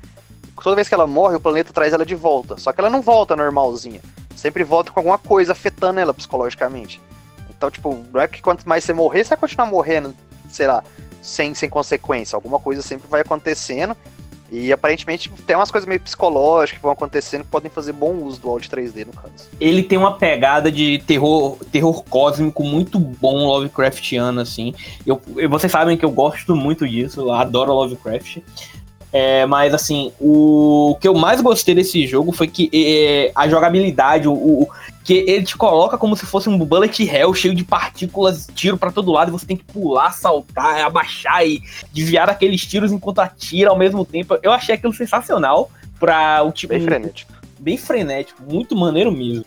Toda vez que ela morre, o planeta traz ela de volta. Só que ela não volta normalzinha. Sempre volta com alguma coisa afetando ela psicologicamente. Então, tipo, não é que quanto mais você morrer, você vai continuar morrendo, sei lá, sem, sem consequência. Alguma coisa sempre vai acontecendo. E aparentemente tem umas coisas meio psicológicas que vão acontecendo que podem fazer bom uso do áudio 3D, no caso. Ele tem uma pegada de terror, terror cósmico muito bom, Lovecraftiano, assim. Eu, eu- vocês sabem que eu gosto muito disso, eu adoro Lovecraft. É, mas assim, o que eu mais gostei desse jogo foi que é, a jogabilidade, o, o- que ele te coloca como se fosse um bullet hell cheio de partículas, tiro pra todo lado, e você tem que pular, saltar, abaixar e desviar aqueles tiros enquanto atira ao mesmo tempo. Eu achei aquilo sensacional para o tipo Bem frenético. bem frenético, muito maneiro mesmo.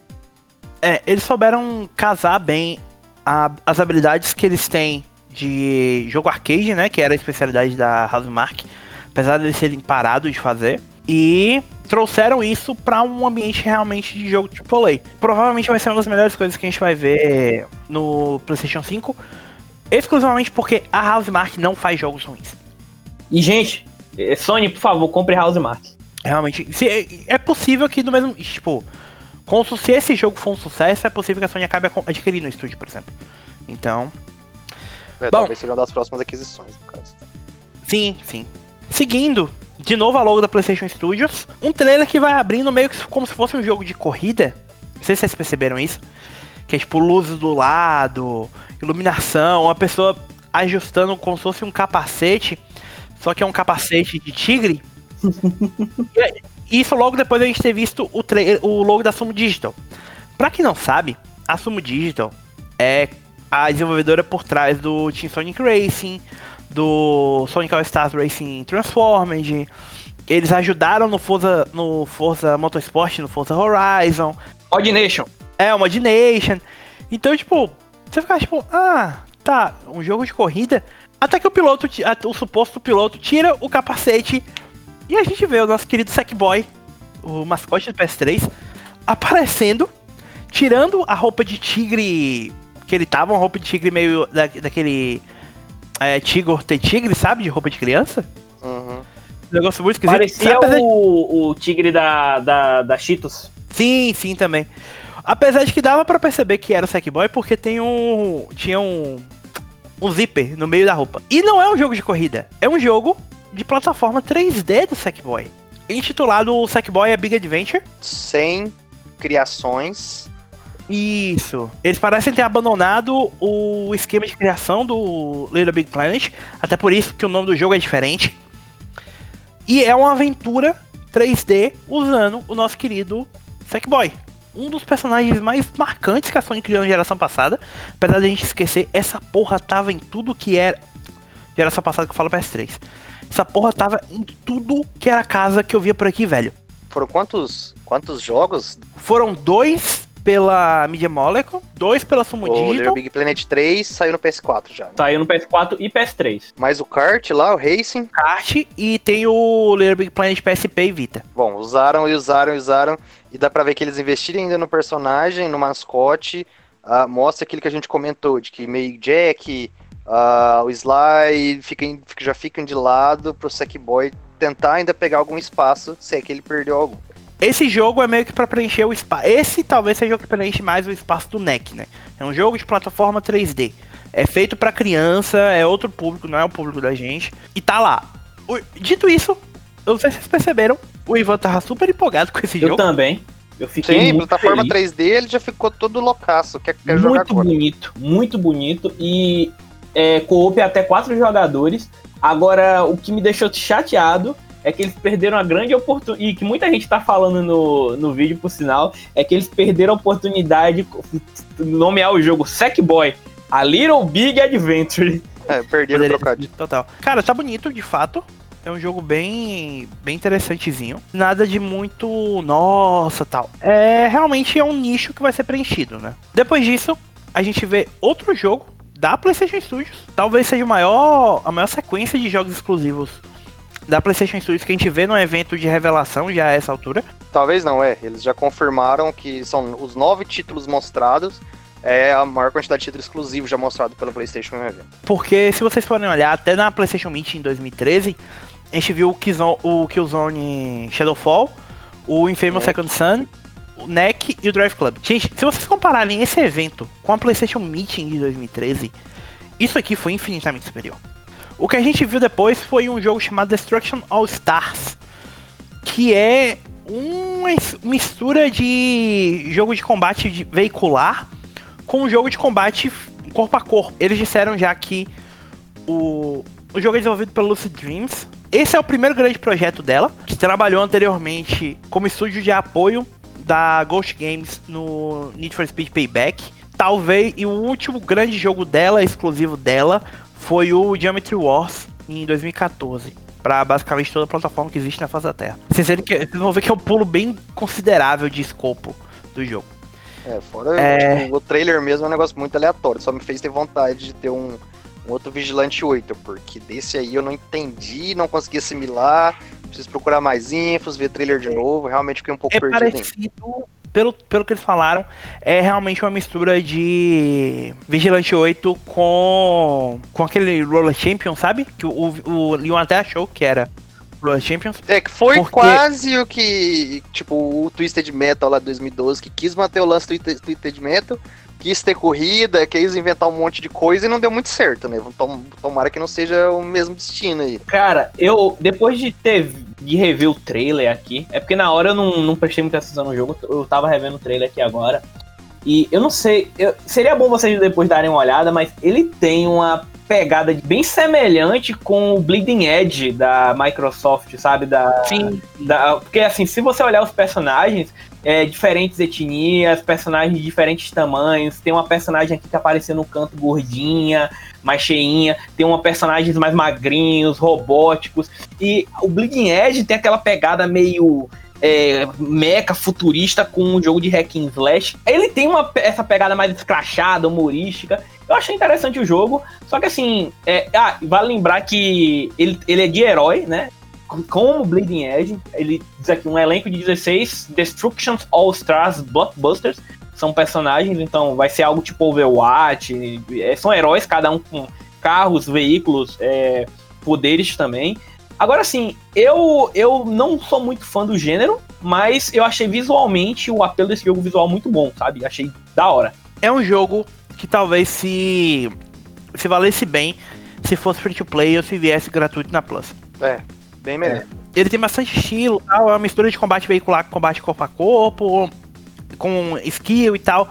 É, eles souberam casar bem a- as habilidades que eles têm de jogo arcade, né? Que era a especialidade da Housemark, apesar de eles serem parados de fazer. E trouxeram isso pra um ambiente realmente de jogo AAA. Provavelmente vai ser uma das melhores coisas que a gente vai ver no PlayStation 5. Exclusivamente porque a Housemark não faz jogos ruins. E, gente, eh, Sony, por favor, compre House Mark. Realmente, se- é possível que no mesmo. Tipo, com, se esse jogo for um sucesso, é possível que a Sony acabe adquirindo o estúdio, por exemplo. Então, É, Bom. talvez seja uma das próximas aquisições, no caso. sim, sim. Seguindo, de novo a logo da PlayStation Studios, um trailer que vai abrindo meio que como se fosse um jogo de corrida. Não sei se vocês perceberam isso. Que é tipo luzes do lado, iluminação, uma pessoa ajustando como se fosse um capacete, só que é um capacete de tigre. E é- Isso logo depois da gente ter visto o, o logo da Sumo Digital. Pra quem não sabe, a Sumo Digital é a desenvolvedora por trás do Team Sonic Racing, do Sonic All Stars Racing Transformed, Eles ajudaram no Forza, no Forza Motorsport, no Forza Horizon. Odd Nation. É, o Mod Nation. Então, tipo, você fica tipo, ah, tá, um jogo de corrida. Até que o piloto, o suposto piloto, tira o capacete e a gente vê o nosso querido Sackboy, o mascote do PS3, aparecendo, tirando a roupa de tigre que ele tava, uma roupa de tigre meio da, daquele é, Tigor ter tigre, sabe? De roupa de criança. Uhum. Um negócio muito esquisito. Parecia Apesar de- o, o tigre da, da, da Cheetos. Sim, sim, também. Apesar de que dava pra perceber que era o Sackboy porque tem um. Tinha um. Um zíper no meio da roupa. E não é um jogo de corrida, é um jogo de plataforma 3D do Sackboy. Intitulado Sackboy A Big Adventure. Sem criações. Isso. Eles parecem ter abandonado o esquema de criação do Little Big Planet. Até por isso que o nome do jogo é diferente. E é uma aventura 3D usando o nosso querido Sackboy. Um dos personagens mais marcantes que a Sony criou na geração passada. Apesar de a gente esquecer, essa porra tava em tudo que era. Geração passada que eu falo PS3. Essa porra tava em tudo que era casa que eu via por aqui, velho. Foram quantos, quantos jogos? Foram dois pela Media Molecule, dois pela Sumo O Little Digital. Big Planet 3 saiu no PS4 já. né? Saiu no PS4 e PS3. Mais o kart lá, o Racing. Kart e tem o Little Big Planet PSP e Vita. Bom, usaram e usaram e usaram. E dá pra ver que eles investiram ainda no personagem, no mascote. ah, mostra aquilo que a gente comentou, de que meio Jack, ah, o Sly fiquem, já ficam de lado pro Sackboy tentar ainda pegar algum espaço, se é que ele perdeu algum. Esse jogo é meio que pra preencher o espaço. Esse talvez seja o que preenche mais o espaço do NEC, né? É um jogo de plataforma 3D. É feito pra criança, é outro público, não é o público da gente. E tá lá. O- Dito isso, eu não sei se vocês perceberam, o Ivan tava super empolgado com esse Eu jogo. também. Eu fiquei Sim, muito plataforma feliz. 3D ele já ficou todo loucaço, quer, quer jogar muito agora. bonito, muito bonito. E é, co-op até quatro jogadores. Agora, o que me deixou chateado é que eles perderam a grande oportunidade. E que muita gente tá falando no, no vídeo, por sinal, é que eles perderam a oportunidade de nomear o jogo Sackboy, a Little Big Adventure. É, perderam o trocadilho. Total. Cara, tá bonito, de fato. É um jogo bem, bem interessantezinho. Nada de muito, nossa, tal. É realmente é um nicho que vai ser preenchido, né? Depois disso, a gente vê outro jogo da PlayStation Studios. Talvez seja o maior, a maior sequência de jogos exclusivos da PlayStation Studios que a gente vê no evento de revelação já a essa altura. Talvez não, é. Eles já confirmaram que são os nove títulos mostrados. É a maior quantidade de títulos exclusivos já mostrado pela PlayStation no evento. Porque se vocês forem olhar, até na PlayStation Meet em 2013, a gente viu o Killzone, o Killzone Shadowfall, o Infamous É. Second Son, o NEC e o Drive Club. Gente, se vocês compararem esse evento com a PlayStation Meeting de 2013, isso aqui foi infinitamente superior. O que a gente viu depois foi um jogo chamado Destruction All Stars, que é uma mistura de jogo de combate veicular com um jogo de combate corpo a corpo. Eles disseram já que o, o jogo é desenvolvido pela Lucid Dreams. Esse é o primeiro grande projeto dela, que trabalhou anteriormente como estúdio de apoio da Ghost Games no Need for Speed Payback. Talvez, e o último grande jogo dela, exclusivo dela, foi o Geometry Wars em 2014. Pra basicamente toda a plataforma que existe na face da Terra. Vocês, que- vocês vão ver que é um pulo bem considerável de escopo do jogo. É, fora É. o trailer mesmo é um negócio muito aleatório. Só me fez ter vontade de ter um, um outro Vigilante 8, porque desse aí eu não entendi, não consegui assimilar. Preciso procurar mais infos, ver trailer de novo. Realmente fiquei um pouco É perdido. parecido, pelo, pelo que eles falaram, é realmente uma mistura de Vigilante 8 com, com aquele Roller Champion, sabe? Que o, o, o Leon até achou que era Champions. É, que foi Porque- quase o que, tipo, o Twisted Metal lá de 2012, que quis manter o lance do Twisted- Twisted Metal, quis ter corrida, quis inventar um monte de coisa e não deu muito certo, né? Tom- Tomara que não seja o mesmo destino aí. Cara, eu, depois de ter de rever o trailer aqui, é porque na hora eu não, não prestei muita atenção no jogo, eu tava revendo o trailer aqui agora. E eu não sei, eu- seria bom vocês depois darem uma olhada, mas ele tem uma pegada bem semelhante com o Bleeding Edge da Microsoft, sabe? Da, Sim. Da, porque assim, se você olhar os personagens, é, diferentes etnias, personagens de diferentes tamanhos. Tem uma personagem aqui que apareceu no canto gordinha, mais cheinha. Tem uma personagens mais magrinhos, robóticos. E o Bleeding Edge tem aquela pegada meio é, meca futurista com um jogo de hack and slash. Ele tem uma, essa pegada mais escrachada, humorística. Eu achei interessante o jogo, só que assim, é, ah, vale lembrar que ele, ele é de herói, né? Como Bleeding Edge, ele diz aqui um elenco de 16 Destructions All Stars Blockbusters. São personagens, então vai ser algo tipo Overwatch. É, são heróis, cada um com carros, veículos, é, poderes também. Agora, assim, eu, eu não sou muito fã do gênero, mas eu achei visualmente o apelo desse jogo visual muito bom, sabe? Achei da hora. É um jogo que talvez se, se valesse bem se fosse free to play ou se viesse gratuito na Plus. É, bem melhor. Ele tem bastante estilo, tal, é uma mistura de combate veicular com combate corpo a corpo, com skill e tal.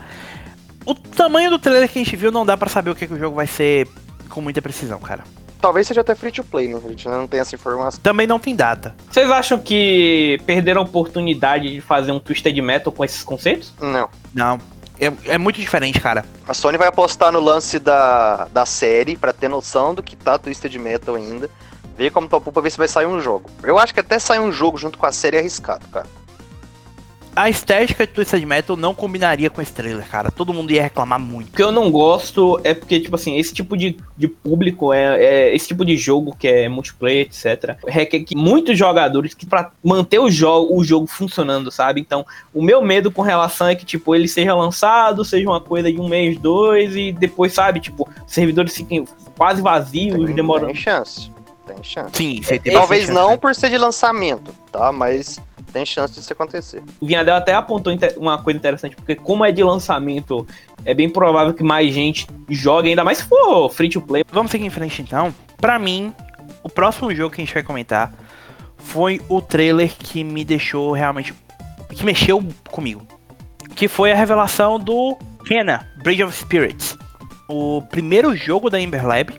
O tamanho do trailer que a gente viu não dá pra saber o que, que o jogo vai ser com muita precisão, cara. Talvez seja até free to play, né? A gente não tem essa informação. Também não tem data. Vocês acham que perderam a oportunidade de fazer um Twisted Metal com esses conceitos? Não. Não. É, é muito diferente, cara. A Sony vai apostar no lance da, da série pra ter noção do que tá Twisted Metal ainda. Ver como tá o pra ver se vai sair um jogo. Eu acho que até sair um jogo junto com a série é arriscado, cara. A estética de Twisted Metal não combinaria com esse trailer, cara. Todo mundo ia reclamar muito. O que eu não gosto é porque, tipo assim, esse tipo de, de público, é, é esse tipo de jogo que é multiplayer, etc., requer que muitos jogadores que para manter o jogo, o jogo funcionando, sabe? Então, o meu medo com relação é que, tipo, ele seja lançado, seja uma coisa de um mês, dois, e depois, sabe, tipo, servidores fiquem quase vazios, Tem, demorando. tem chance. Tem chance. Sim, tem Talvez bastante não chance. por ser de lançamento, tá? Mas tem chance disso acontecer. O Vinhadel até apontou uma coisa interessante, porque como é de lançamento, é bem provável que mais gente jogue, ainda mais se for free to play. Vamos seguir em frente então. Pra mim, o próximo jogo que a gente vai comentar foi o trailer que me deixou realmente. que mexeu comigo. Que foi a revelação do Kena, Bridge of Spirits. O primeiro jogo da Ember Lab,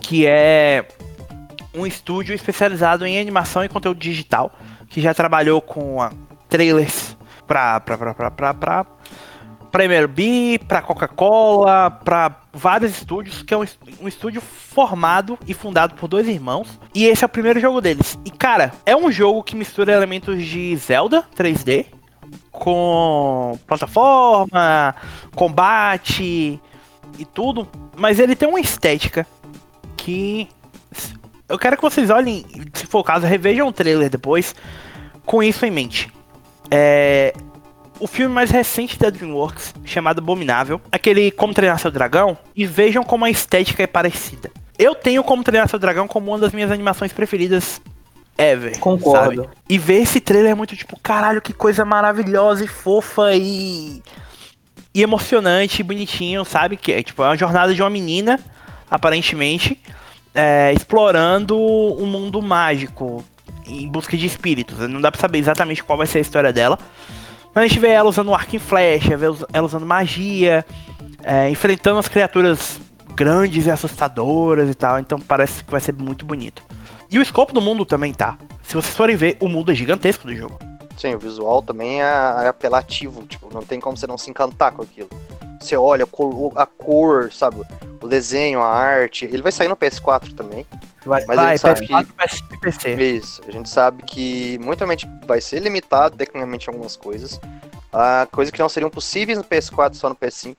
que é um estúdio especializado em animação e conteúdo digital, que já trabalhou com ah, trailers pra, pra, pra, pra, pra, pra pra MLB, pra Coca-Cola, pra vários estúdios, que é um, um estúdio formado e fundado por dois irmãos. E esse é o primeiro jogo deles. E cara, é um jogo que mistura elementos de Zelda 3D com plataforma, combate e tudo, mas ele tem uma estética que eu quero que vocês olhem, se for o caso, revejam o trailer depois com isso em mente. É, o filme mais recente da DreamWorks, chamado Abominável, aquele Como Treinar Seu Dragão, e vejam como a estética é parecida. Eu tenho Como Treinar Seu Dragão como uma das minhas animações preferidas ever. Concordo. sabe? E ver esse trailer é muito tipo, caralho, que coisa maravilhosa e fofa e. e emocionante e bonitinho, sabe? Que é tipo, é uma jornada de uma menina, aparentemente, é, explorando um mundo mágico em busca de espíritos. Não dá pra saber exatamente qual vai ser a história dela. Mas a gente vê ela usando arco e flecha, vê ela usando magia, é, enfrentando as criaturas grandes e assustadoras e tal. Então parece que vai ser muito bonito. E o escopo do mundo também tá. Se vocês forem ver, o mundo é gigantesco do jogo. Sim, o visual também é, é apelativo, tipo, não tem como você não se encantar com aquilo. Você olha a cor, sabe? O desenho, a arte. Ele vai sair no PS4 também. Vai, Mas vai, a gente sabe PS4 e PC. Isso, a gente sabe que muito realmente vai ser limitado tecnicamente em algumas coisas. Ah, coisas que não seriam possíveis no PS4, só no PS5.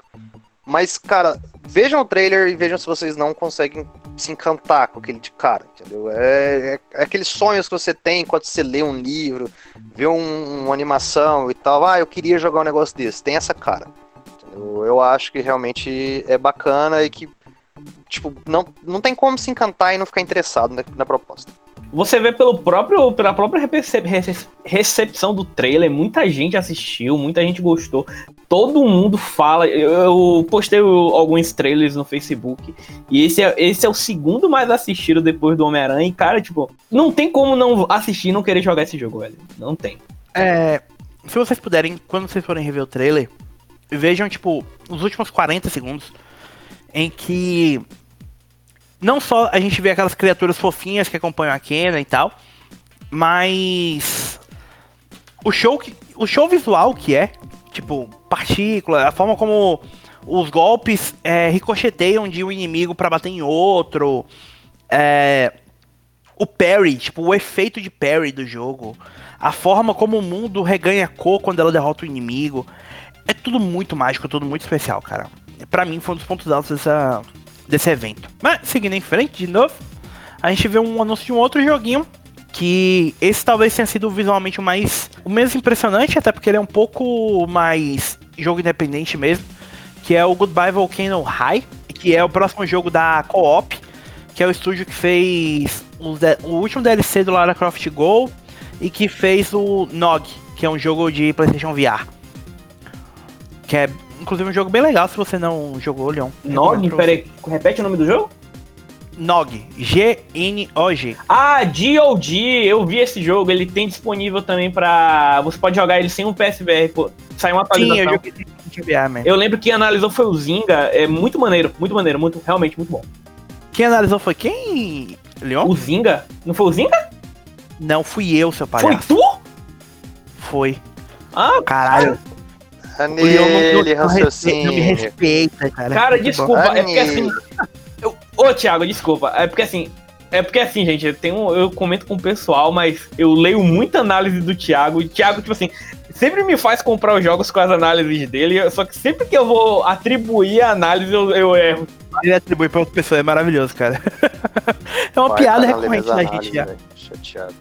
Mas, cara, vejam o trailer e vejam se vocês não conseguem se encantar com aquele de cara, entendeu? É, é, é aqueles sonhos que você tem enquanto você lê um livro, vê um- uma animação e tal. Ah, eu queria jogar um negócio desse. Tem essa cara. Entendeu? Eu acho que realmente é bacana e que, tipo, não, não tem como se encantar e não ficar interessado na, na proposta. Você vê pelo próprio, pela própria recep- recep- recepção do trailer, muita gente assistiu, muita gente gostou. Todo mundo fala. Eu, eu postei alguns trailers no Facebook. E esse é, esse é o segundo mais assistido depois do Homem-Aranha. E, cara, tipo, não tem como não assistir e não querer jogar esse jogo, velho. Não tem. É, se vocês puderem, quando vocês forem rever o trailer, vejam, tipo, os últimos 40 segundos em que Não só a gente vê aquelas criaturas fofinhas que acompanham a Kena e tal, mas o show, que, o show visual que é, tipo, partícula, a forma como os golpes é, ricocheteiam de um inimigo para bater em outro, é, o parry, tipo, o efeito de parry do jogo, a forma como o mundo reganha cor quando ela derrota o inimigo, é tudo muito mágico, tudo muito especial, cara. Para mim foi um dos pontos altos dessa, desse evento. Mas seguindo em frente, de novo, a gente vê um anúncio de um outro joguinho que esse talvez tenha sido visualmente o mais o menos impressionante, até porque ele é um pouco mais jogo independente mesmo, que é o Goodbye Volcano High, que é o próximo jogo da Co-op, que é o estúdio que fez o, o último DLC do Lara Croft Go e que fez o Nog, que é um jogo de PlayStation VR. Que é inclusive um jogo bem legal se você não jogou, Leon. Nog? Peraí, repete o nome do jogo? Nog, G-N-O-G. Ah, GOG, eu vi esse jogo, ele tem disponível também pra. Você pode jogar ele sem um PSVR, pô. Sai uma atualização. Sim, eu joguei sem. Eu lembro que analisou foi o Zinga, é muito maneiro, muito maneiro, muito, realmente muito bom. Quem analisou foi quem, Leon? O Zinga? Não foi o Zinga? Não, fui eu, seu palhaço. Foi tu? Foi. Ah, caralho. Anele, não, não, não, me respeita, cara. Cara, desculpa, é porque assim. Eu, ô, Thiago, desculpa. É porque assim. É porque assim, gente, eu, tenho, eu comento com o pessoal, mas eu leio muita análise do Thiago. E Thiago, tipo assim, sempre me faz comprar os jogos com as análises dele. Só que sempre que eu vou atribuir a análise, eu, eu erro. Ele atribui pra outra pessoa, é maravilhoso, cara. é uma Vai, piada recorrente da gente já. Chateado.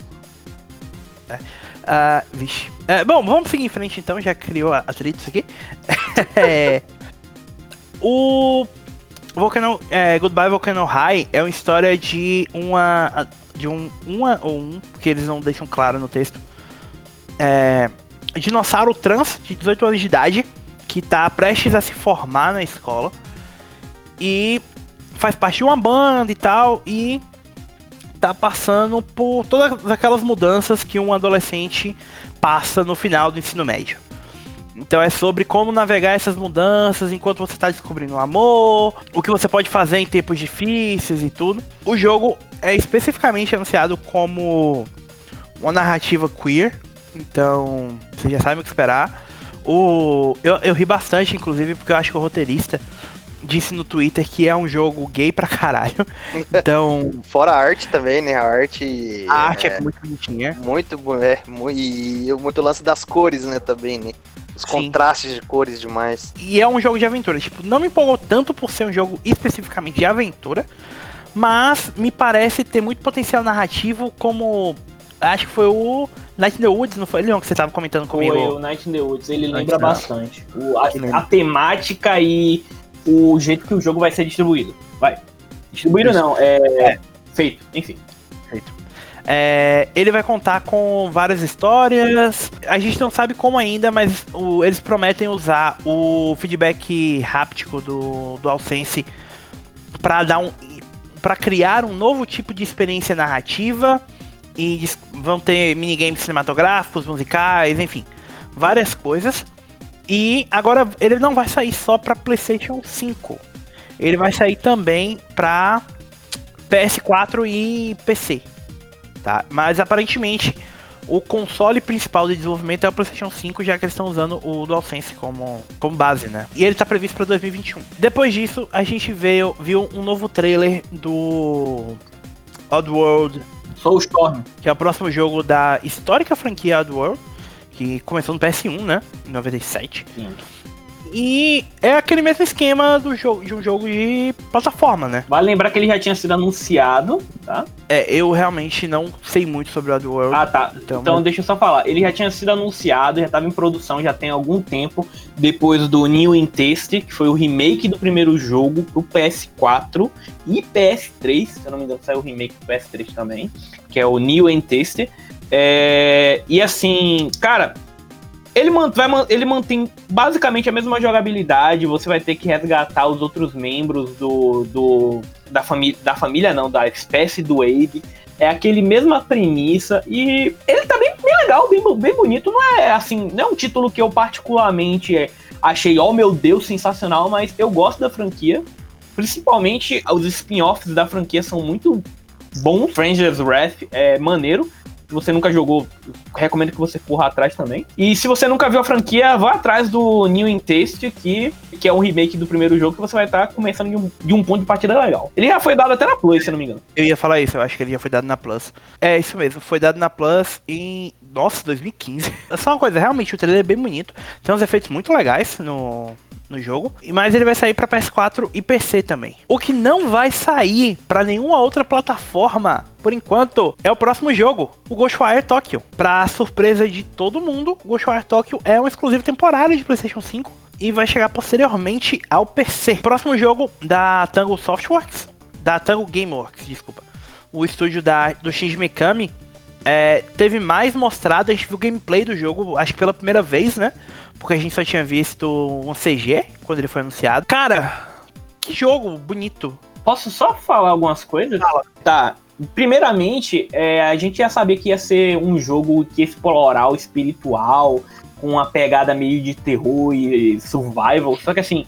É. Uh, vixe. É, bom, vamos seguir em frente então, já criou atritos aqui. é, o Volcano, é, Goodbye Volcano High é uma história de uma. De um. Uma ou um, que eles não deixam claro no texto. É, dinossauro trans de 18 anos de idade que tá prestes a se formar na escola e faz parte de uma banda e tal e tá passando por todas aquelas mudanças que um adolescente passa no final do ensino médio. Então é sobre como navegar essas mudanças enquanto você está descobrindo o amor, o que você pode fazer em tempos difíceis e tudo. O jogo é especificamente anunciado como uma narrativa queer, então você já sabe o que esperar. O, eu, eu ri bastante, inclusive, porque eu acho que o roteirista disse no Twitter que é um jogo gay pra caralho. Então. Fora a arte também, né? A arte. A arte é, é muito bonitinha. Muito, é, muito, e muito lance das cores, né? Também, né? Os Sim. contrastes de cores demais. E é um jogo de aventura. Tipo, não me empolgou tanto por ser um jogo especificamente de aventura, mas me parece ter muito potencial narrativo, como. Acho que foi o Night in the Woods, não foi, Leon, que você tava comentando comigo? Foi o Night in the Woods, ele Night lembra bastante. O, a, a, temática e o jeito que o jogo vai ser distribuído. Vai. Distribuído não, é, é, feito, enfim. Feito. É, ele vai contar com várias histórias. A gente não sabe como ainda, mas o, eles prometem usar o feedback háptico do, do AllSense para dar um para criar um novo tipo de experiência narrativa e vão ter minigames cinematográficos, musicais, enfim, várias coisas. E agora ele não vai sair só para PlayStation 5. Ele vai sair também para PS4 e PC. Tá? Mas aparentemente o console principal de desenvolvimento é o PlayStation 5, já que eles estão usando o DualSense como, como base, né? E ele está previsto para 2021. Depois disso, a gente veio, viu um novo trailer do Oddworld Soulstorm, que é o próximo jogo da histórica franquia Oddworld que começou no PS1, né? Em 97. Sim. E é aquele mesmo esquema do jogo, de um jogo de plataforma, né? Vale lembrar que ele já tinha sido anunciado, tá? É, eu realmente não sei muito sobre o Oddworld. Ah, tá. Então, então deixa eu só falar. Ele já tinha sido anunciado, já estava em produção já tem algum tempo, depois do New in Taste, que foi o remake do primeiro jogo pro PS4 e PS3, se eu não me engano, saiu o remake pro PS3 também, que é o New in Taste. É, e assim, cara, ele, vai, ele mantém basicamente a mesma jogabilidade. Você vai ter que resgatar os outros membros do, do da, família, da família, não, da espécie do Abe. É aquele mesma premissa e ele tá bem, bem legal, bem, bem bonito. Não é assim, não é um título que eu particularmente achei, oh meu Deus, sensacional, mas eu gosto da franquia. Principalmente os spin-offs da franquia são muito bons. Stranger's Wrath é maneiro. Se você nunca jogou, recomendo que você corra atrás também. E se você nunca viu a franquia, vá atrás do New in Taste, que, que é um remake do primeiro jogo, que você vai estar começando de um, de um ponto de partida legal. Ele já foi dado até na Plus, se não me engano. Eu ia falar isso, eu acho que ele já foi dado na Plus. É isso mesmo, foi dado na Plus em. Nossa, 2015. Só uma coisa, realmente o trailer é bem bonito. Tem uns efeitos muito legais no, no jogo, mas ele vai sair para PS4 e PC também. O que não vai sair para nenhuma outra plataforma por enquanto, é o próximo jogo, o Ghostwire Tokyo. Pra surpresa de todo mundo, o Ghostwire Tokyo é um exclusivo temporário de PlayStation 5 e vai chegar posteriormente ao PC. Próximo jogo da Tango Softworks, da Tango Gameworks, desculpa. O estúdio da, do Shinji Mikami é, teve mais mostrado, a gente viu gameplay do jogo, acho que pela primeira vez, né? Porque a gente só tinha visto um CG quando ele foi anunciado. Cara, que jogo bonito. Posso só falar algumas coisas? Fala. Tá. Primeiramente, é, a gente já sabia que ia ser um jogo que ia explorar o espiritual, com uma pegada meio de terror e survival. Só que assim,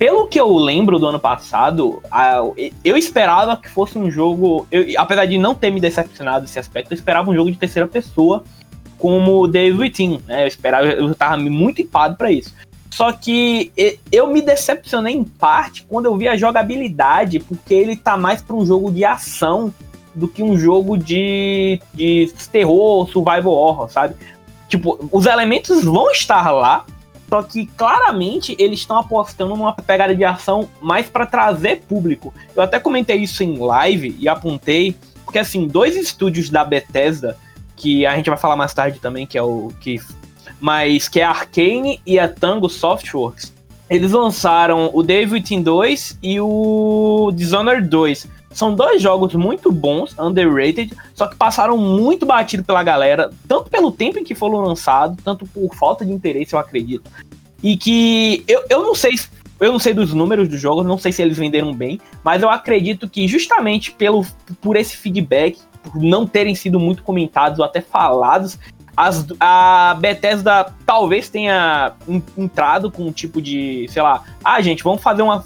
pelo que eu lembro do ano passado, eu esperava que fosse um jogo. Eu, apesar de não ter me decepcionado nesse aspecto, eu esperava um jogo de terceira pessoa como The Within, né? Eu esperava, eu tava muito empado para isso. Só que eu me decepcionei em parte quando eu vi a jogabilidade, porque ele tá mais para um jogo de ação do que um jogo de, de terror, survival horror, sabe? Tipo, os elementos vão estar lá, só que claramente eles estão apostando numa pegada de ação mais para trazer público. Eu até comentei isso em live e apontei, porque assim, dois estúdios da Bethesda que a gente vai falar mais tarde também, que é o que mas que é a Arkane e a Tango Softworks. Eles lançaram o David Team 2 e o Dishonored 2. São dois jogos muito bons, underrated, só que passaram muito batido pela galera, tanto pelo tempo em que foram lançados, tanto por falta de interesse, eu acredito. E que eu, eu não sei eu não sei dos números dos jogos, não sei se eles venderam bem, mas eu acredito que justamente pelo, por esse feedback, por não terem sido muito comentados ou até falados, as, a Bethesda talvez tenha entrado com um tipo de, sei lá, ah, gente, vamos fazer uma.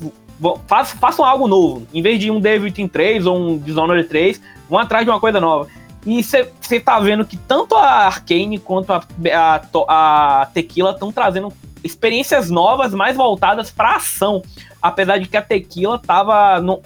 Façam, façam algo novo. Em vez de um Devil Within 3 ou um Dishonored 3, vão atrás de uma coisa nova. E você tá vendo que tanto a Arkane quanto a, a, a Tequila estão trazendo experiências novas mais voltadas para ação. Apesar de que a Tequila tava. No,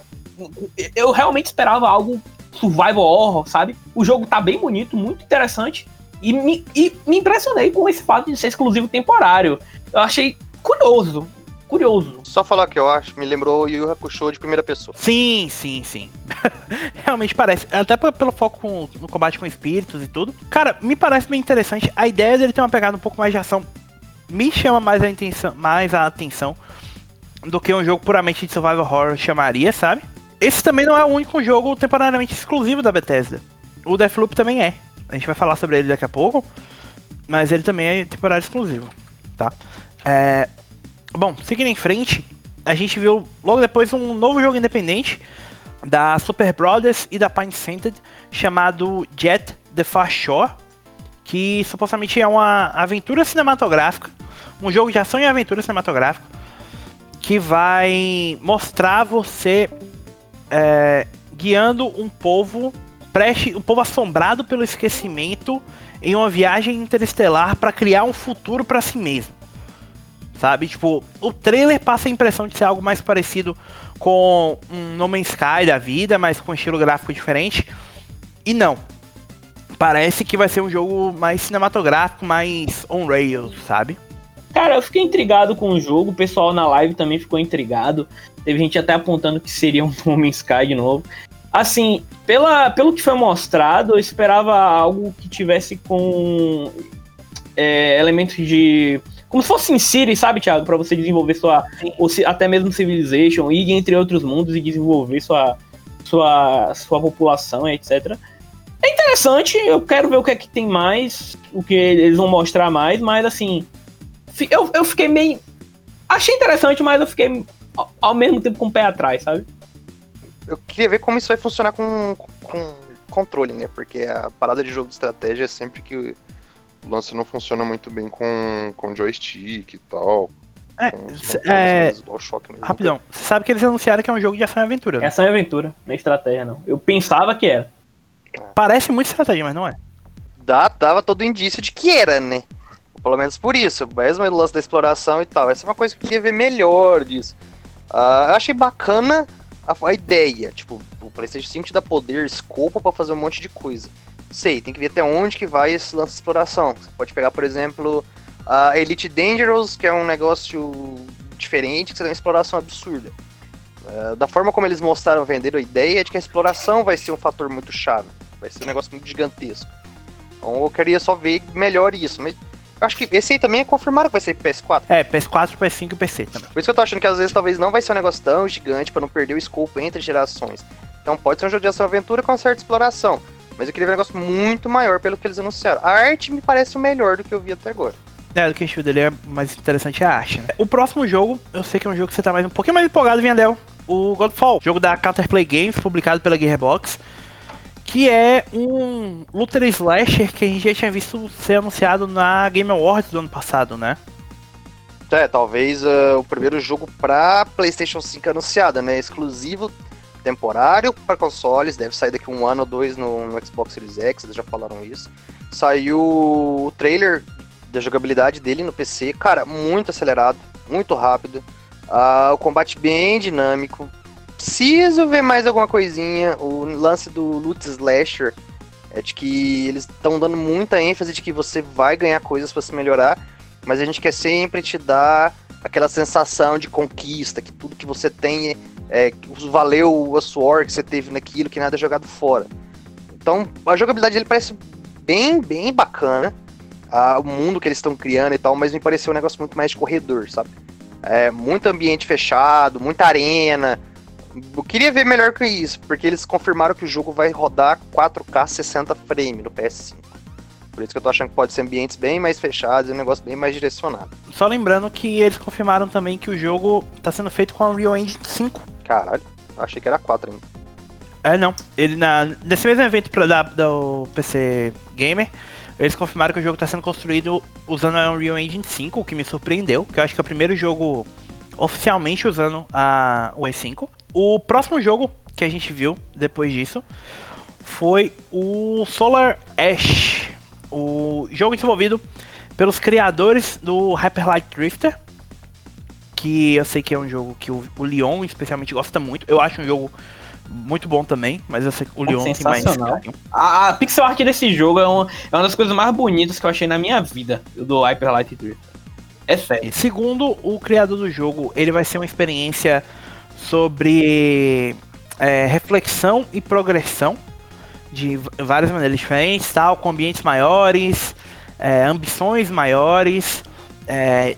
eu realmente esperava algo survival horror, sabe? O jogo tá bem bonito, muito interessante. E me, e me impressionei com esse fato de ser exclusivo temporário. Eu achei curioso. Curioso. Só falar que eu acho, me lembrou o Yu Hakusho de primeira pessoa. Sim, sim, sim. Realmente parece. Até pelo foco no combate com espíritos e tudo. Cara, me parece bem interessante. A ideia dele ter uma pegada um pouco mais de ação me chama mais a, intenção, mais a atenção do que um jogo puramente de survival horror chamaria, sabe? Esse também não é o único jogo temporariamente exclusivo da Bethesda. O Deathloop também é. A gente vai falar sobre ele daqui a pouco. Mas ele também é temporário exclusivo, tá? É... Bom, seguindo em frente, a gente viu logo depois um novo jogo independente da Super Brothers e da Pine Centered chamado Jet the Far Shore, que supostamente é uma aventura cinematográfica, um jogo de ação e aventura cinematográfica, que vai mostrar você é, guiando um povo preste, um povo assombrado pelo esquecimento em uma viagem interestelar para criar um futuro para si mesmo. Sabe? Tipo, o trailer passa a impressão de ser algo mais parecido com um No Man's Sky da vida, mas com estilo gráfico diferente. E não. Parece que vai ser um jogo mais cinematográfico, mais on rails, sabe? Cara, eu fiquei intrigado com o jogo, o pessoal na live também ficou intrigado. Teve gente até apontando que seria um No Man's Sky de novo. Assim, pela, pelo que foi mostrado, eu esperava algo que tivesse com é, elementos de. Como se fosse em City, sabe, Thiago? Para você desenvolver sua. Ou se, até mesmo Civilization, ir entre outros mundos e desenvolver sua, sua, sua população, etc. É interessante, eu quero ver o que é que tem mais, o que eles vão mostrar mais, mas assim. Eu, eu fiquei meio. Achei interessante, mas eu fiquei ao mesmo tempo com o pé atrás, sabe? eu queria ver como isso vai funcionar com, com controle, né? Porque a parada de jogo de estratégia é sempre que o lance não funciona muito bem com, com joystick e tal. É, é, mesmo. Rapidão, você sabe que eles anunciaram que é um jogo de ação e aventura. né? É a aventura, não é estratégia, não. Eu pensava que era. Parece muito estratégia, mas não é. Dá, dava todo indício de que era, né? Pelo menos por isso. Mesmo o lance da exploração e tal. Essa é uma coisa que eu queria ver melhor disso. Ah, eu achei bacana a, a ideia. Tipo, o PlayStation 5 te dá poder, escopo pra fazer um monte de coisa. Sei, tem que ver até onde que vai esse lance de exploração. Você pode pegar, por exemplo, a Elite Dangerous, que é um negócio diferente, que você tem uma exploração absurda. Ah, da forma como eles mostraram, venderam a ideia é de que a exploração vai ser um fator muito chave. Vai ser um negócio muito gigantesco. Então eu queria só ver melhor isso. Mas acho que esse aí também é confirmado que vai ser PS4. É, PS4, PS5 e PC também. Por isso que eu tô achando que às vezes talvez não vai ser um negócio tão gigante pra não perder o escopo entre gerações. Então pode ser um jogo de ação aventura com uma certa exploração. Mas eu queria ver um negócio muito maior pelo que eles anunciaram. A arte me parece o melhor do que eu vi até agora. É, do que a gente viu dele é mais interessante a arte, né? O próximo jogo, eu sei que é um jogo que você tá mais um pouquinho mais empolgado, Viandel. O Godfall, jogo da Counterplay Games, publicado pela Gearbox. Que é um looter slasher que a gente já tinha visto ser anunciado na Game Awards do ano passado, né? É, talvez ah, o primeiro jogo pra PlayStation 5 anunciado, né? Exclusivo, temporário para consoles, deve sair daqui um ano ou dois no, no Xbox Series X, eles já falaram isso. Saiu o trailer da jogabilidade dele no PC, cara, muito acelerado, muito rápido. Ah, o combate bem dinâmico. Preciso ver mais alguma coisinha. O lance do Loot Slasher é de que eles estão dando muita ênfase de que você vai ganhar coisas para se melhorar, mas a gente quer sempre te dar aquela sensação de conquista, que tudo que você tem é, valeu a suor que você teve naquilo, que nada é jogado fora. Então, a jogabilidade dele parece bem, bem bacana. Ah, o mundo que eles estão criando e tal, mas me pareceu um negócio muito mais de corredor, sabe? É, muito ambiente fechado, muita arena. Eu queria ver melhor que isso, porque eles confirmaram que o jogo vai rodar 4K 60 frame no PS5. Por isso que eu tô achando que pode ser ambientes bem mais fechados e um negócio bem mais direcionado. Só lembrando que eles confirmaram também que o jogo tá sendo feito com a Unreal Engine 5. Caralho, achei que era 4 ainda. É, não. Ele na, nesse mesmo evento pra, da, do PC Gamer, eles confirmaram que o jogo está sendo construído usando a Unreal Engine 5, o que me surpreendeu, que eu acho que é o primeiro jogo oficialmente usando a o E5. O próximo jogo que a gente viu depois disso foi o Solar Ash, o jogo desenvolvido pelos criadores do Hyper Light Drifter, que eu sei que é um jogo que o, o Leon especialmente gosta muito. Eu acho um jogo muito bom também, mas eu sei que o Leon tem mais carinho. A, a pixel art desse jogo é uma, é uma das coisas mais bonitas que eu achei na minha vida, o do Hyper Light Drifter. É sério. Segundo o criador do jogo, ele vai ser uma experiência sobre é, reflexão e progressão de várias maneiras diferentes, tal, com ambientes maiores, é, ambições maiores, é,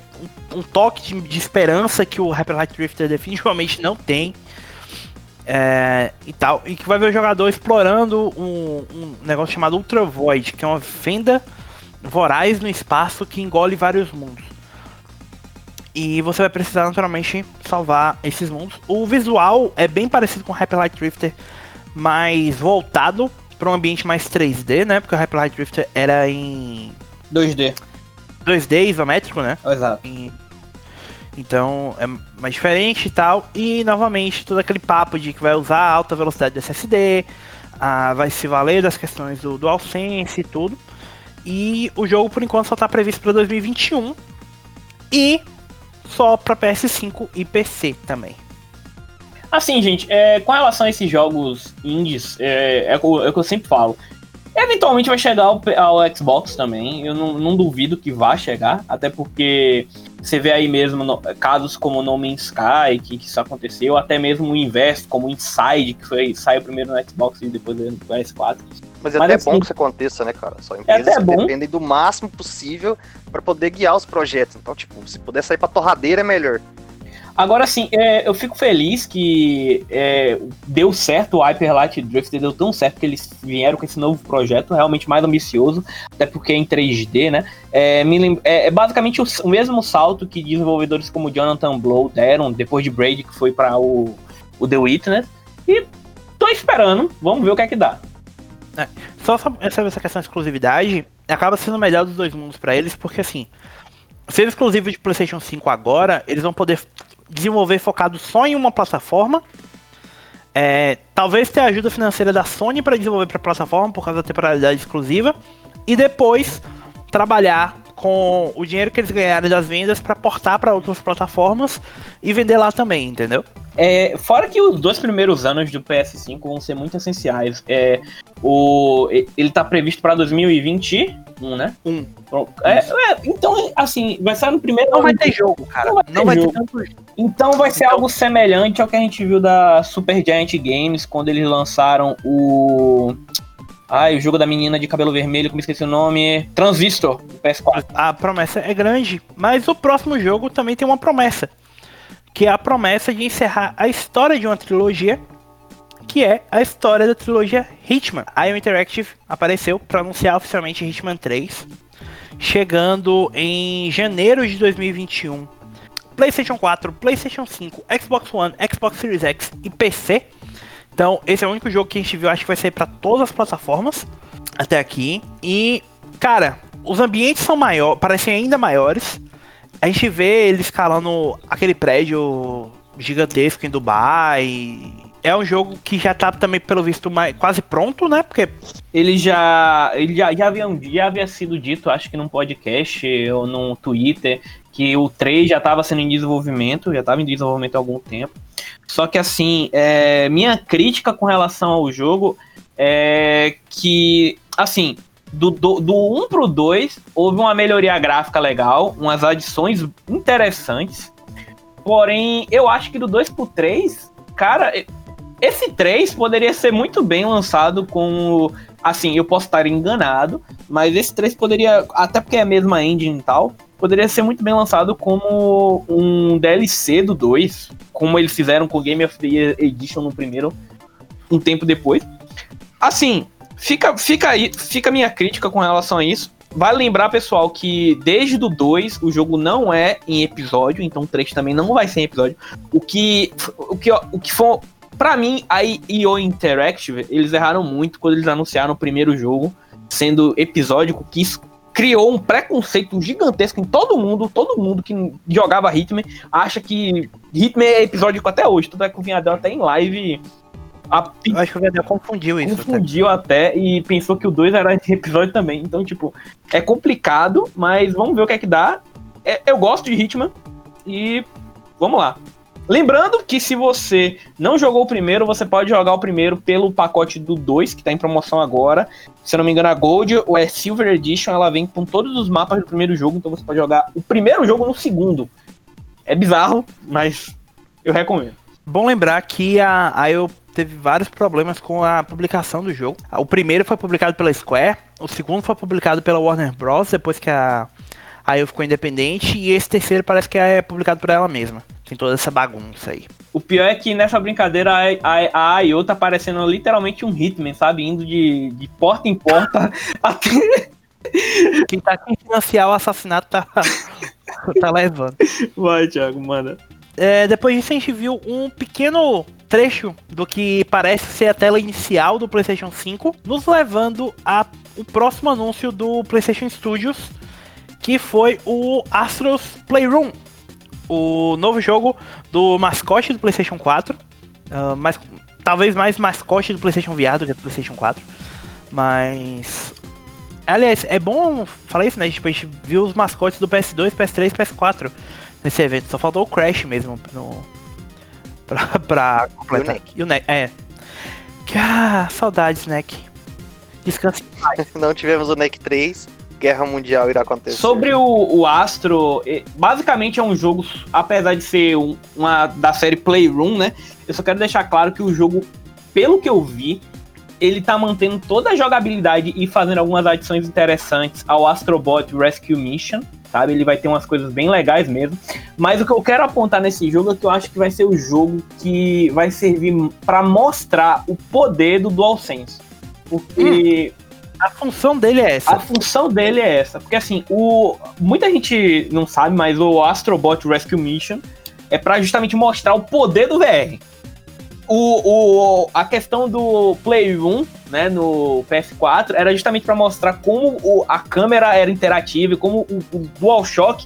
um, um toque de, de esperança que o Hyper Light Drifter definitivamente não tem. é, e tal, e que vai ver o jogador explorando um, um negócio chamado Ultra Void, que é uma fenda voraz no espaço que engole vários mundos. E você vai precisar naturalmente salvar esses mundos. O visual é bem parecido com o Hyper Light Drifter, mas voltado para um ambiente mais 3D, né? Porque o Hyper Light Drifter era em 2D. 2D isométrico, né? Exato. E- Então é mais diferente e tal. E novamente todo aquele papo de que vai usar alta velocidade de SSD, ah, vai se valer das questões do DualSense e tudo. E o jogo por enquanto só está previsto para 2021 e só para PS5 e PC também. Assim, gente, é, com relação a esses jogos indies, é, é, o é o que eu sempre falo. Eventualmente vai chegar ao, ao Xbox também. Eu não, não duvido que vá chegar, até porque você vê aí mesmo no- casos como No Man's Sky, que, que isso aconteceu, até mesmo o inverso, como o Inside, que foi, saiu primeiro no Xbox e depois no PS4. Mas é Mas até assim- bom que isso aconteça, né, cara? São empresas até que bom. dependem do máximo possível pra poder guiar os projetos. Então, tipo, se puder sair pra torradeira é melhor. Agora sim, é, eu fico feliz que é, deu certo o Hyper Light Drifter, deu tão certo que eles vieram com esse novo projeto, realmente mais ambicioso, até porque é em 3D, né? É, é- é basicamente o, o mesmo salto que desenvolvedores como Jonathan Blow deram depois de Braid, que foi para o, o The Witness. E tô esperando, vamos ver o que é que dá. Só sobre essa questão de exclusividade, acaba sendo o melhor dos dois mundos pra eles, porque assim, Sendo exclusivo de PlayStation 5 agora, eles vão poder desenvolver focado só em uma plataforma. É, talvez ter ajuda financeira da Sony para desenvolver para a plataforma por causa da temporalidade exclusiva. E depois trabalhar com o dinheiro que eles ganharem das vendas para portar para outras plataformas e vender lá também, entendeu? É, fora que os dois primeiros anos do PS5 vão ser muito essenciais. É, o, ele tá previsto para 2021, né? Um. É, é, então, assim, vai sair no primeiro. Não vai ter jogo, cara. Não vai ter, não vai ter tanto Então vai ser então... algo semelhante ao que a gente viu da Super Giant Games quando eles lançaram o. Ai, o jogo da menina de cabelo vermelho, como esqueci o nome. Transistor, PS4. A promessa é grande, mas o próximo jogo também tem uma promessa que é a promessa de encerrar a história de uma trilogia, que é a história da trilogia Hitman. A IO Interactive apareceu para anunciar oficialmente Hitman 3, chegando em janeiro de 2021. PlayStation 4, PlayStation 5, Xbox One, Xbox Series X e PC. Então, esse é o único jogo que a gente viu, acho que vai sair para todas as plataformas até aqui. E, cara, os ambientes são maiores, parecem ainda maiores a gente vê ele escalando aquele prédio gigantesco em Dubai. É um jogo que já tá também, pelo visto, mais, quase pronto, né? Porque. Ele já. Ele já, já, havia, já havia sido dito, acho que num podcast ou num Twitter, que o 3 já estava sendo em desenvolvimento, já estava em desenvolvimento há algum tempo. Só que assim, é, minha crítica com relação ao jogo é que, assim, do, do, do 1 pro 2, houve uma melhoria gráfica legal, umas adições interessantes. Porém, eu acho que do 2 pro 3, cara, esse 3 poderia ser muito bem lançado com. Assim, eu posso estar enganado, mas esse 3 poderia, até porque é a mesma engine e tal, poderia ser muito bem lançado como um DLC do 2, como eles fizeram com o Game of the Year Edition no primeiro, um tempo depois. Assim, Fica, fica aí, fica a minha crítica com relação a isso. Vale lembrar, pessoal, que desde o 2 o jogo não é em episódio, então o 3 também não vai ser em episódio. O que, o que, o que foi. Pra mim, a IO Interactive, eles erraram muito quando eles anunciaram o primeiro jogo sendo episódico, que isso criou um preconceito gigantesco em todo mundo. Todo mundo que jogava Hitman acha que Hitman é episódico até hoje. Tudo é que o Vinhadel até em live a... Eu acho que o Vedel confundiu isso. Confundiu até. até e pensou que o 2 era esse episódio também. Então, tipo, é complicado, mas vamos ver o que é que dá. É, eu gosto de Hitman e vamos lá. Lembrando que se você não jogou o primeiro, você pode jogar o primeiro pelo pacote do 2, que tá em promoção agora. Se eu não me engano, a Gold ou é Silver Edition, ela vem com todos os mapas do primeiro jogo, então você pode jogar o primeiro jogo no segundo. É bizarro, mas eu recomendo. Bom lembrar que a, a eu teve vários problemas com a publicação do jogo. O primeiro foi publicado pela Square, o segundo foi publicado pela Warner Bros. depois que a a IO ficou independente e esse terceiro parece que é publicado por ela mesma. Tem toda essa bagunça aí. O pior é que nessa brincadeira a, a, tá parecendo literalmente um Hitman, sabe? Indo de, de porta em porta até. Quem tá quem financiar o assassinato tá, tá levando. Vai, Thiago, manda. É, depois disso a gente viu um pequeno trecho do que parece ser a tela inicial do PlayStation 5, nos levando a o próximo anúncio do PlayStation Studios, que foi o Astros Playroom, o novo jogo do mascote do PlayStation 4, uh, ah, mas talvez mais mascote do PlayStation VR do que do PlayStation 4, mas aliás é bom falar isso, né? Tipo, a gente viu os mascotes do PS2, PS3, PS4 nesse evento, só faltou o Crash mesmo no pra, pra completar. E o Neck. É. Ah, saudades, Neck. Descanse Não tivemos o Neck 3. Guerra Mundial irá acontecer. Sobre o, o, Astro, basicamente é um jogo, apesar de ser um, uma da série Playroom, né? Eu só quero deixar claro que o jogo, pelo que eu vi, ele tá mantendo toda a jogabilidade e fazendo algumas adições interessantes ao Astrobot Rescue Mission sabe? Ele vai ter umas coisas bem legais mesmo. Mas o que eu quero apontar nesse jogo é que eu acho que vai ser o jogo que vai servir para mostrar o poder do DualSense. Porque. A função dele é essa. A função dele é essa. Porque assim, o muita gente não sabe, mas o Astrobot Rescue Mission é para justamente mostrar o poder do VR o, o, a questão do Playroom, né, no PS4, era justamente para mostrar como o, a câmera era interativa como o, o DualShock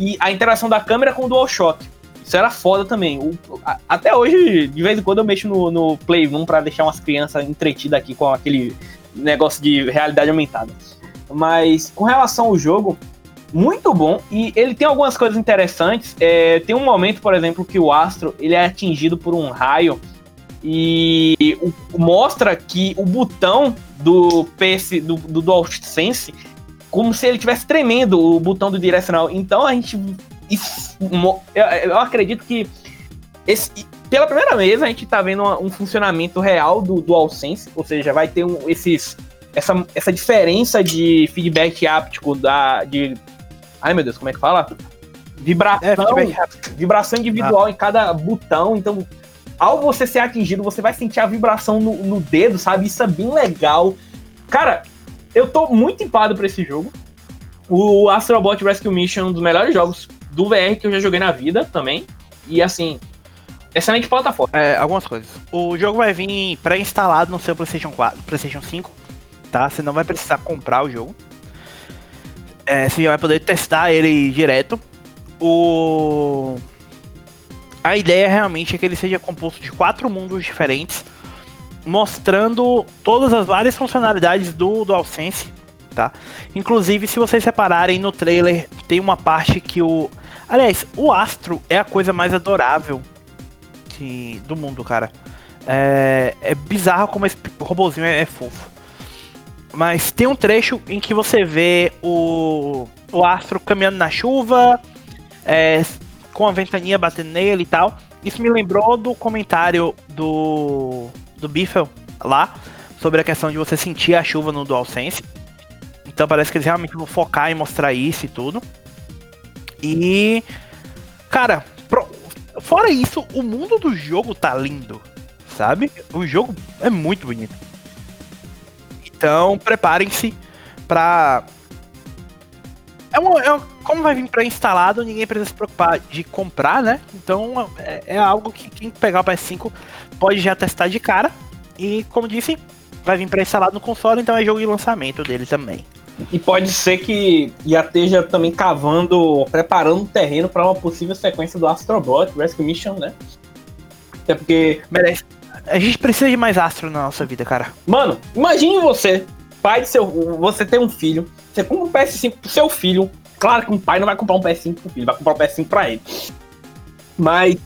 e a interação da câmera com o DualShock. Isso era foda também. O, a, até hoje, de vez em quando, eu mexo no, no Play 1 pra deixar umas crianças entretidas aqui com aquele negócio de realidade aumentada. Mas com relação ao jogo, muito bom e ele tem algumas coisas interessantes. É, tem um momento, por exemplo, que o Astro ele é atingido por um raio e o, mostra que o botão do PS do, do DualSense como se ele tivesse tremendo o botão do direcional. Então a gente isso, eu, eu, acredito que esse, pela primeira vez a gente está vendo um funcionamento real do DualSense, ou seja, vai ter um, esses essa, essa diferença de feedback áptico da de Ai meu Deus, como é que fala? Vibração, é, vibração individual ah. em cada botão. Então, ao você ser atingido, você vai sentir a vibração no, no dedo, sabe? Isso é bem legal. Cara, eu tô muito empado pra esse jogo. O Astrobot Rescue Mission é um dos melhores jogos do VR que eu já joguei na vida também. E assim, excelente plataforma. É, algumas coisas. O jogo vai vir pré-instalado no seu PlayStation 4, PlayStation 5, tá? Você não vai precisar comprar o jogo é, você vai poder testar ele direto. O... A ideia realmente é que ele seja composto de quatro mundos diferentes, mostrando todas as várias funcionalidades do DualSense, tá? Inclusive, se vocês separarem no trailer, tem uma parte que o... Aliás, o Astro é a coisa mais adorável do mundo, cara. É, é bizarro como esse robozinho é, é fofo. Mas tem um trecho em que você vê o, o astro caminhando na chuva, é, com a ventania batendo nele e tal. Isso me lembrou do comentário do, do Biffel lá, sobre a questão de você sentir a chuva no DualSense. Então parece que eles realmente vão focar em mostrar isso e tudo. E. Cara, fora isso, o mundo do jogo tá lindo, sabe? O jogo é muito bonito. Então, preparem-se para é, um, é como vai vir pré-instalado, ninguém precisa se preocupar de comprar, né? Então é, é, algo que quem pegar o PS5 pode já testar de cara. E como disse, vai vir pré-instalado no console, então é jogo de lançamento dele também. E pode ser que já esteja também cavando, preparando o terreno para uma possível sequência do Astrobot, Rescue Mission, né? Até porque merece a gente precisa de mais astro na nossa vida, cara. Mano, imagine você, pai de seu. Você tem um filho, você compra um PS5 pro seu filho. Claro que um pai não vai comprar um PS5 pro filho, vai comprar um PS5 pra ele. Mas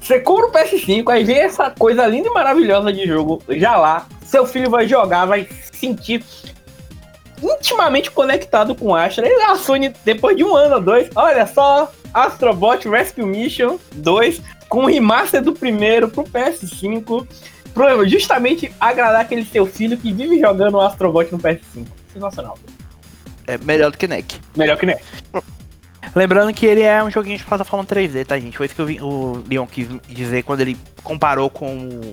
você compra o um PS5, aí vem essa coisa linda e maravilhosa de jogo já lá. Seu filho vai jogar, vai sentir intimamente conectado com o Astra. E a Sony, depois de um ano ou dois, olha só, Astrobot Rescue Mission 2 com o remaster do primeiro pro PS5, pro justamente agradar aquele seu filho que vive jogando o Astrobot no PS5. Sensacional. É melhor do que NEC. Melhor que NEC. Lembrando que ele é um joguinho de plataforma 3D, tá, gente? Foi isso que vi, o Leon quis dizer quando ele comparou com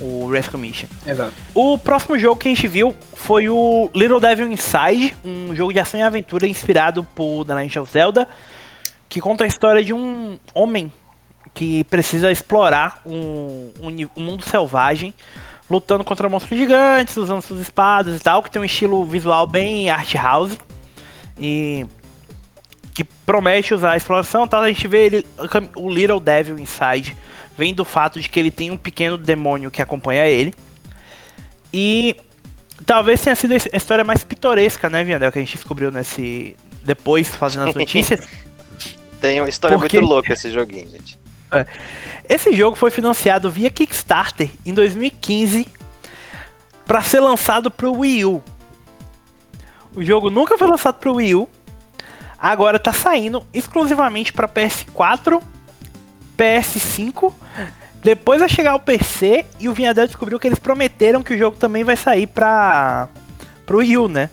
o, o Rescue Mission. Exato. O próximo jogo que a gente viu foi o Little Devil Inside, um jogo de ação e aventura inspirado por The Legend of Zelda, que conta a história de um homem que precisa explorar um, um, um, mundo selvagem, lutando contra monstros gigantes, usando suas espadas e tal, que tem um estilo visual bem art house e que promete usar a exploração, tal. A gente vê ele, o Little Devil Inside, vem do fato de que ele tem um pequeno demônio que acompanha ele. E talvez tenha sido a história mais pitoresca, né, Viandel, que a gente descobriu nesse depois fazendo as notícias. tem uma história Porque... muito louca esse joguinho, gente. É. Esse jogo foi financiado via Kickstarter em 2015 para ser lançado para o Wii U. O jogo nunca foi lançado para o Wii U. Agora está saindo exclusivamente para PS4, PS5. Depois vai chegar o PC e o Vinhadel descobriu que eles prometeram que o jogo também vai sair para o Wii né?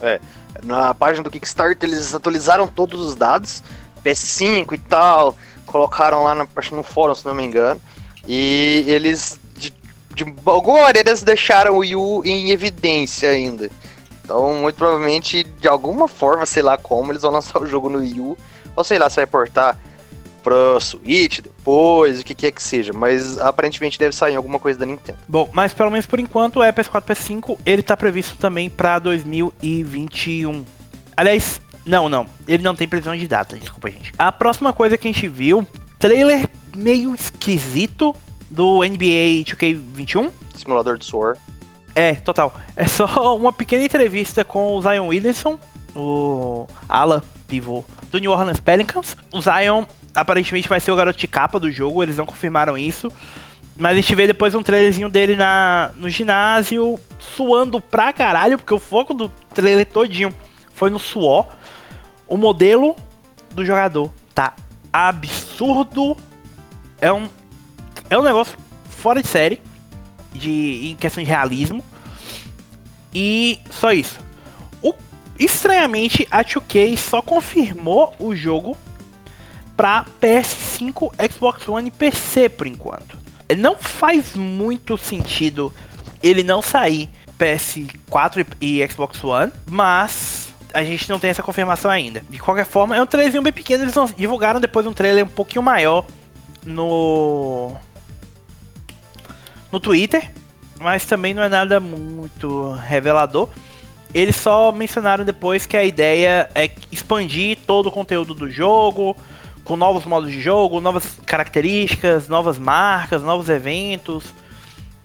É. Na página do Kickstarter eles atualizaram todos os dados, PS5 e tal, colocaram lá na, no fórum, se não me engano. E eles, de, de alguma maneira, eles deixaram o Wii U em evidência ainda. Então, muito provavelmente, de alguma forma, sei lá como, eles vão lançar o jogo no Wii U. Ou sei lá, se vai portar pro Switch depois, o que quer que seja. Mas aparentemente deve sair alguma coisa da Nintendo. Bom, mas pelo menos por enquanto, o PS4 PS5 ele tá previsto também para 2021. Aliás, Não, não. Ele não tem previsão de data, desculpa, gente. A próxima coisa que a gente viu, trailer meio esquisito do NBA 2K21. Simulador de suor. É, total. É só uma pequena entrevista com o Zion Williamson, o ala pivô do New Orleans Pelicans. O Zion aparentemente vai ser o garoto de capa do jogo, eles não confirmaram isso. Mas a gente vê depois um trailerzinho dele na, no ginásio, suando pra caralho, porque o foco do trailer todinho foi no suor. O modelo do jogador tá absurdo. É um, é um negócio fora de série, de, em questão de realismo. E só isso. O, estranhamente, a 2K só confirmou o jogo para PS5, Xbox One e PC por enquanto. Não faz muito sentido ele não sair PS4 e Xbox One, mas a gente não tem essa confirmação ainda. De qualquer forma, é um trailerzinho bem pequeno, eles divulgaram depois um trailer um pouquinho maior no no Twitter, mas também não é nada muito revelador. Eles só mencionaram depois que a ideia é expandir todo o conteúdo do jogo, com novos modos de jogo, novas características, novas marcas, novos eventos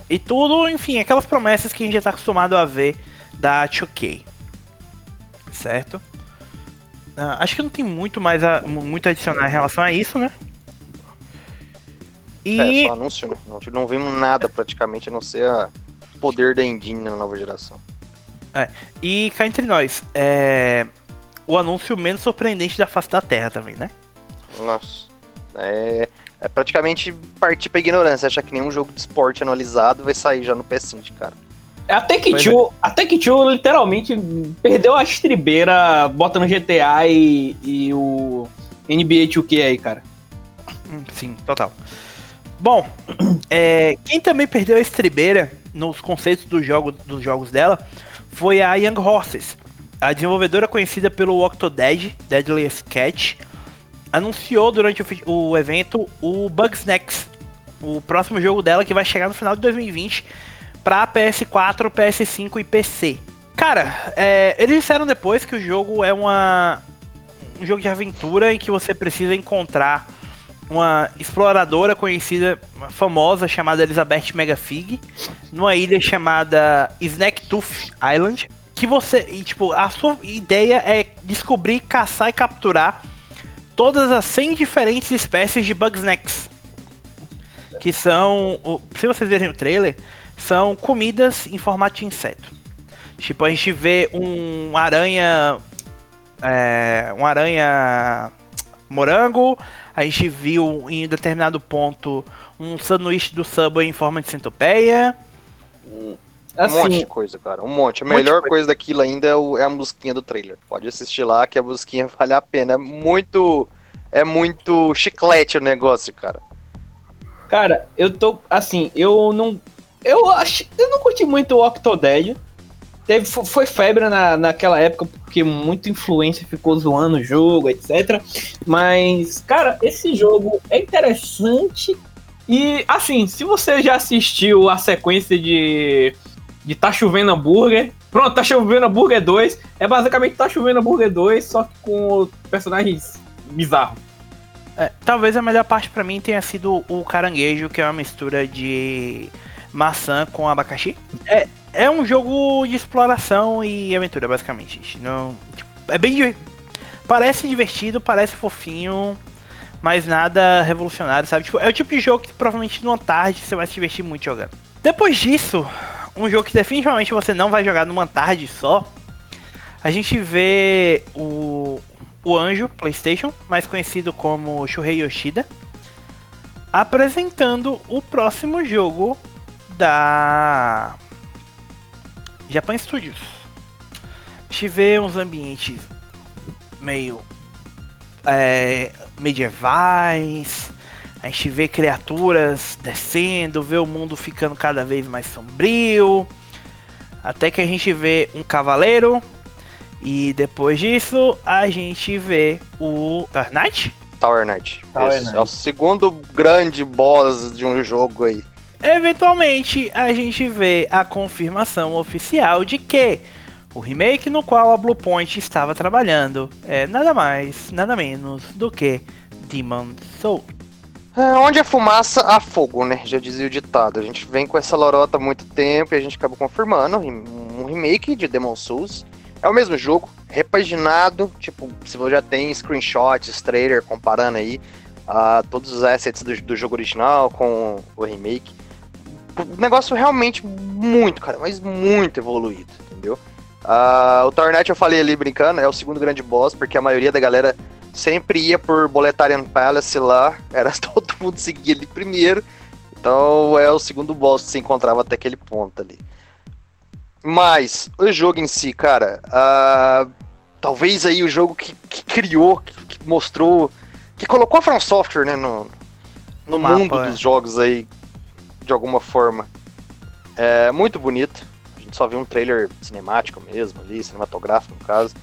e tudo, enfim, aquelas promessas que a gente já está acostumado a ver da 2K. Certo? Uh, acho que não tem muito mais a, muito a adicionar em relação a isso, né? E... É, só anúncio, né? Não, não vimos nada praticamente, a não ser o poder da engine na nova geração. É, e cá entre nós, é... o anúncio menos surpreendente da face da Terra também, né? Nossa. É, é praticamente partir pra ignorância, achar que nenhum jogo de esporte anualizado vai sair já no PS5, cara. É, a Take-Two, é. a Take-Two literalmente perdeu a estribeira botando GTA e, e o NBA 2K aí, cara. Hum, sim, total. Bom, é, quem também perdeu a estribeira nos conceitos do jogo, dos jogos dela foi a Young Horses, a desenvolvedora conhecida pelo Octodad, Deadliest Catch, anunciou durante o, o evento o Bugsnax, o próximo jogo dela que vai chegar no final de 2020 para PS4, PS5 e PC. Cara, é, eles disseram depois que o jogo é uma, um jogo de aventura em que você precisa encontrar uma exploradora conhecida, famosa, chamada Elizabeth Megafig, numa ilha chamada Snacktooth Island. Que você, e, tipo, a sua ideia é descobrir, caçar e capturar todas as 100 diferentes espécies de Bugsnax. Que são, se vocês verem o trailer, são comidas em formato de inseto. Tipo, a gente vê um aranha. É, um aranha morango. A gente viu em determinado ponto um sanduíche do Subway em forma de centopeia. Assim, um monte de coisa, cara. Um monte. A melhor coisa. daquilo ainda é, o, é, a musiquinha do trailer. Pode assistir lá que a musiquinha vale a pena. É muito. É muito chiclete o negócio, cara. Cara, eu tô. Assim, eu não. Eu acho. Eu não curti muito o Octodad. Teve, foi febre na, naquela época, porque muita influência ficou zoando o jogo, etc. Mas, cara, esse jogo é interessante. E, assim, se você já assistiu a sequência de de Tá Chovendo Hambúrguer. Pronto, Tá Chovendo Hambúrguer 2. É basicamente Tá Chovendo Hambúrguer 2, só que com personagens bizarros. É, talvez a melhor parte para mim tenha sido o caranguejo, que é uma mistura de maçã com abacaxi. É, é um jogo de exploração e aventura, basicamente. Não, tipo, é bem. Parece divertido, parece fofinho, mas nada revolucionário, sabe? Tipo, é o tipo de jogo que provavelmente numa tarde você vai se divertir muito jogando. Depois disso, um jogo que definitivamente você não vai jogar numa tarde só. A gente vê o, o Anjo PlayStation, mais conhecido como Shuhei Yoshida, apresentando o próximo jogo da Japan Studios. A gente vê uns ambientes meio é, medievais, a gente vê criaturas descendo, vê o mundo ficando cada vez mais sombrio. Até que a gente vê um cavaleiro. E depois disso, a gente vê o Tower Knight? Tower Knight. Tower Knight. É o segundo grande boss de um jogo aí. Eventualmente, a gente vê a confirmação oficial de que O remake no qual a Bluepoint estava trabalhando é nada mais, nada menos do que Demon Soul. É, onde a fumaça, há fogo, né? Já dizia o ditado. A gente vem com essa lorota há muito tempo e a gente acaba confirmando um remake de Demon Souls. É o mesmo jogo, repaginado, tipo, se você já tem screenshots, trailer, comparando aí uh, todos os assets do, do jogo original com o remake. Negócio realmente muito, cara, mas muito evoluído, entendeu? Uh, o Tornet eu falei ali brincando, é o segundo grande boss, porque a maioria da galera sempre ia por Boletarian Palace lá, era todo mundo seguia ele primeiro, então é o segundo boss que se encontrava até aquele ponto ali. Mas o jogo em si, cara, uh, talvez aí o jogo que, que criou, que, que, mostrou, que colocou a From Software né, no, no mundo é. dos jogos aí, de alguma forma. É muito bonito gente só viu um trailer cinemático mesmo ali, cinematográfico no caso.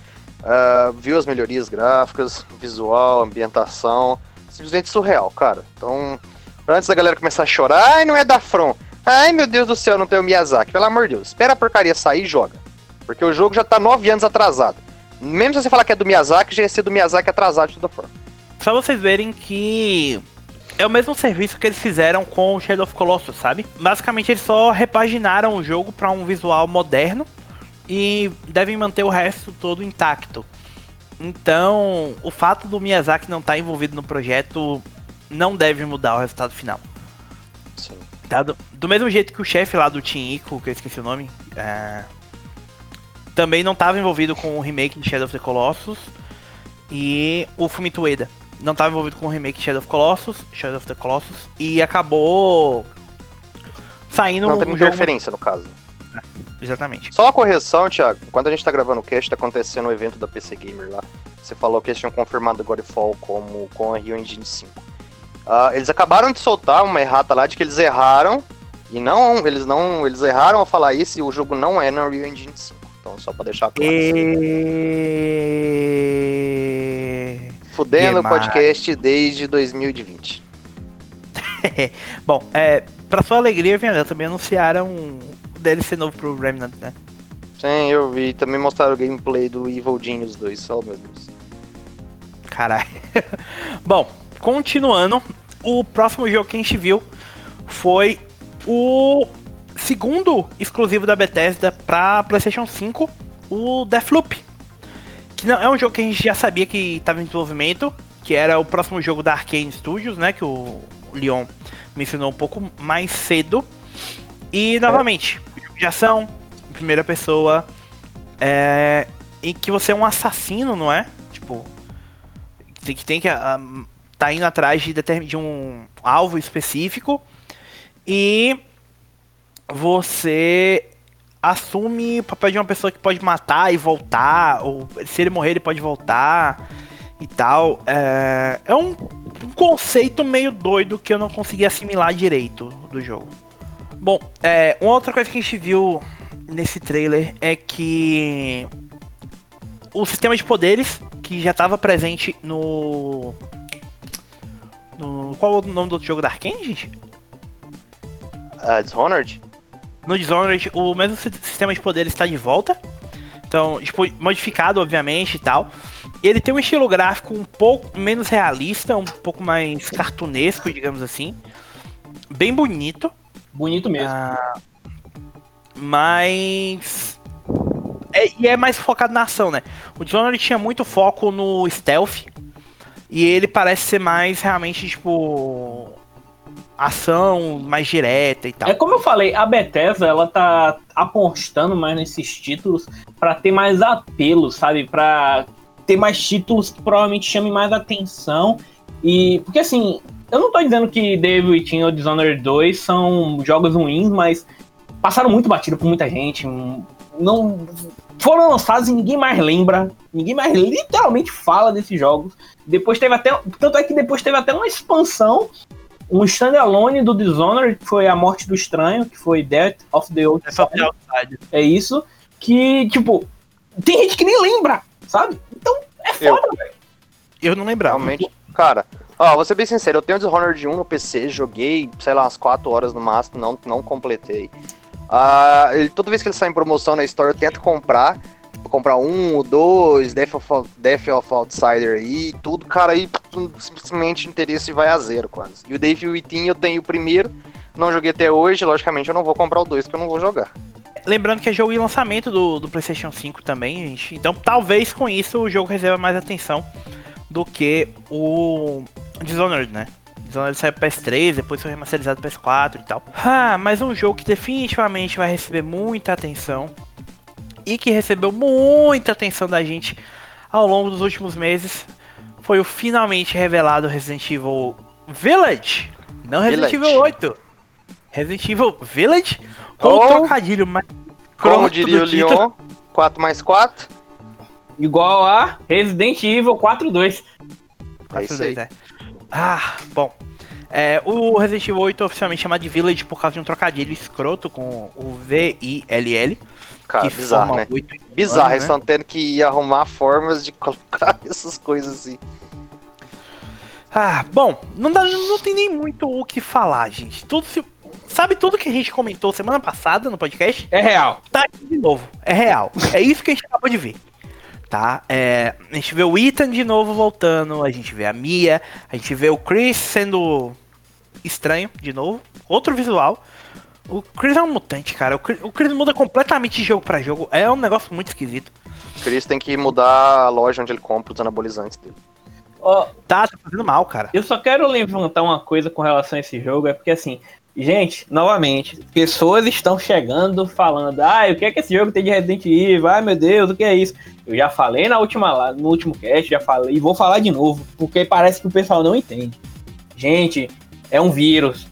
Uh, viu as melhorias gráficas, visual, ambientação, simplesmente surreal, cara. Então, antes da galera começar a chorar, ai, não é da From. Ai, meu Deus do céu, não tem o Miyazaki. Pelo amor de Deus, espera a porcaria sair e joga. Porque o jogo já tá nove anos atrasado. Mesmo se você falar que é do Miyazaki, já ia ser do Miyazaki atrasado de toda forma. Só vocês verem que é o mesmo serviço que eles fizeram com o Shadow of Colossus, sabe? Basicamente eles só repaginaram o jogo para um visual moderno e devem manter o resto todo intacto. Então, o fato do Miyazaki não estar tá envolvido no projeto não deve mudar o resultado final. Sim. Tá? Do, do mesmo jeito que o chefe lá do Team Ico, que eu esqueci o nome, é, também não estava envolvido com o remake de Shadow of the Colossus e o Fumito Ueda não estava envolvido com o remake de Shadow of Colossus, Shadow of the Colossus, e acabou saindo Não tem um interferência jogo... no caso. Exatamente. Só uma correção, Thiago. Quando a gente tá gravando o cast, tá acontecendo o um evento da PC Gamer lá. Você falou que eles tinham confirmado Godfall como com a Rio Engine 5. Uh, ah, eles acabaram de soltar uma errata lá de que eles erraram. E não, eles não. Eles erraram ao falar isso e o jogo não é na Rio Engine 5. Então, só pra deixar claro. E fudendo o podcast desde 2020. Bom, é, pra sua alegria, Viana, também anunciaram DLC novo pro Remnant, né? Sim, eu vi. Também mostraram o gameplay do Evil Genius 2, oh meu Deus. Caralho. Bom, continuando, o próximo jogo que a gente viu foi o segundo exclusivo da Bethesda pra PlayStation 5, o Deathloop. Que não, é um jogo que a gente já sabia que estava em desenvolvimento, que era o próximo jogo da Arkane Studios, né? Que o Leon mencionou um pouco mais cedo. E novamente, de ação, primeira pessoa, é, em que você é um assassino, não é? Tipo, que tem que uh, tá indo atrás de, de um alvo específico e você assume o papel de uma pessoa que pode matar e voltar, ou se ele morrer ele pode voltar e tal. É, é um, um conceito meio doido que eu não consegui assimilar direito do jogo. Bom, é, uma outra coisa que a gente viu nesse trailer é que o sistema de poderes que já estava presente no, no. Qual é o nome do outro jogo da Arkane, gente? Uh, Dishonored? No Dishonored, o mesmo sistema de poder está de volta. Então, tipo, modificado, obviamente, e tal. Ele tem um estilo gráfico um pouco menos realista, um pouco mais cartunesco, digamos assim. Bem bonito. Bonito mesmo. Ah, mas. É, e é mais focado na ação, né? O Dishonored tinha muito foco no stealth. E ele parece ser mais realmente, tipo ação mais direta e tal. É como eu falei, a Bethesda ela tá apostando mais nesses títulos para ter mais apelo, sabe? Para ter mais títulos que provavelmente chamem mais atenção. E porque assim, eu não tô dizendo que Devil Within ou Dishonored 2 são jogos ruins, mas passaram muito batido por muita gente. Não foram lançados e ninguém mais lembra, ninguém mais literalmente fala desses jogos. Depois teve até, tanto é que depois teve até uma expansão um standalone do Dishonored, que foi A Morte do Estranho, que foi Death of the Old Outside. É isso. Que, tipo, tem gente que nem lembra, sabe? Então, é foda, velho. Eu não lembrava. Realmente, cara, ó, vou ser bem sincero, eu tenho Dishonored 1 no PC, joguei, sei lá, umas 4 horas no máximo, não, não completei. Uh, ele, toda vez que ele sai em promoção na Store, eu tento comprar, pra comprar um, o dois, Death of, Death of Outsider aí, tudo, cara, aí simplesmente interesse vai a zero quase. E o Dave Within eu tenho o primeiro, não joguei até hoje, logicamente eu não vou comprar o dois porque eu não vou jogar. Lembrando que é jogo de lançamento do, do PlayStation 5 também, gente. Então talvez com isso o jogo receba mais atenção do que o Dishonored, né? Dishonored saiu pro PS3, depois foi remasterizado pro PS4 e tal. Ah, mas um jogo que definitivamente vai receber muita atenção e que recebeu muita atenção da gente ao longo dos últimos meses foi o finalmente revelado Resident Evil Village. Não Resident Village. Evil 8. Resident Evil Village com Ou, o trocadilho mais Como diria o. Leon, 4 mais 4. Igual a Resident Evil 4.2. É isso aí. É. Ah, bom. É, o Resident Evil 8 é oficialmente chamado de Village por causa de um trocadilho escroto com o V-I-L-L. Cara, que bizarro, né? Bizarro, eles né? estão tendo que arrumar formas de colocar essas coisas assim. Ah, bom, não, dá, não tem nem muito o que falar, gente. Tudo se- sabe tudo que a gente comentou semana passada no podcast? É real. Tá aqui de novo. É real. É isso que a gente acabou de ver. Tá? É, a gente vê o Ethan de novo voltando, a gente vê a Mia, a gente vê o Chris sendo estranho de novo. Outro visual. O Chris é um mutante, cara. O Chris, o Chris muda completamente de jogo pra jogo. É um negócio muito esquisito. O Chris tem que mudar a loja onde ele compra os anabolizantes dele. Ó, Tá, tá fazendo mal, cara. eu só quero levantar uma coisa com relação a esse jogo, é porque assim, gente, novamente, pessoas estão chegando falando, ah, o que é que esse jogo tem de Resident Evil? Ai meu Deus, o que é isso? Eu já falei na última, no último cast, já falei e vou falar de novo, porque parece que o pessoal não entende. Gente, é um vírus.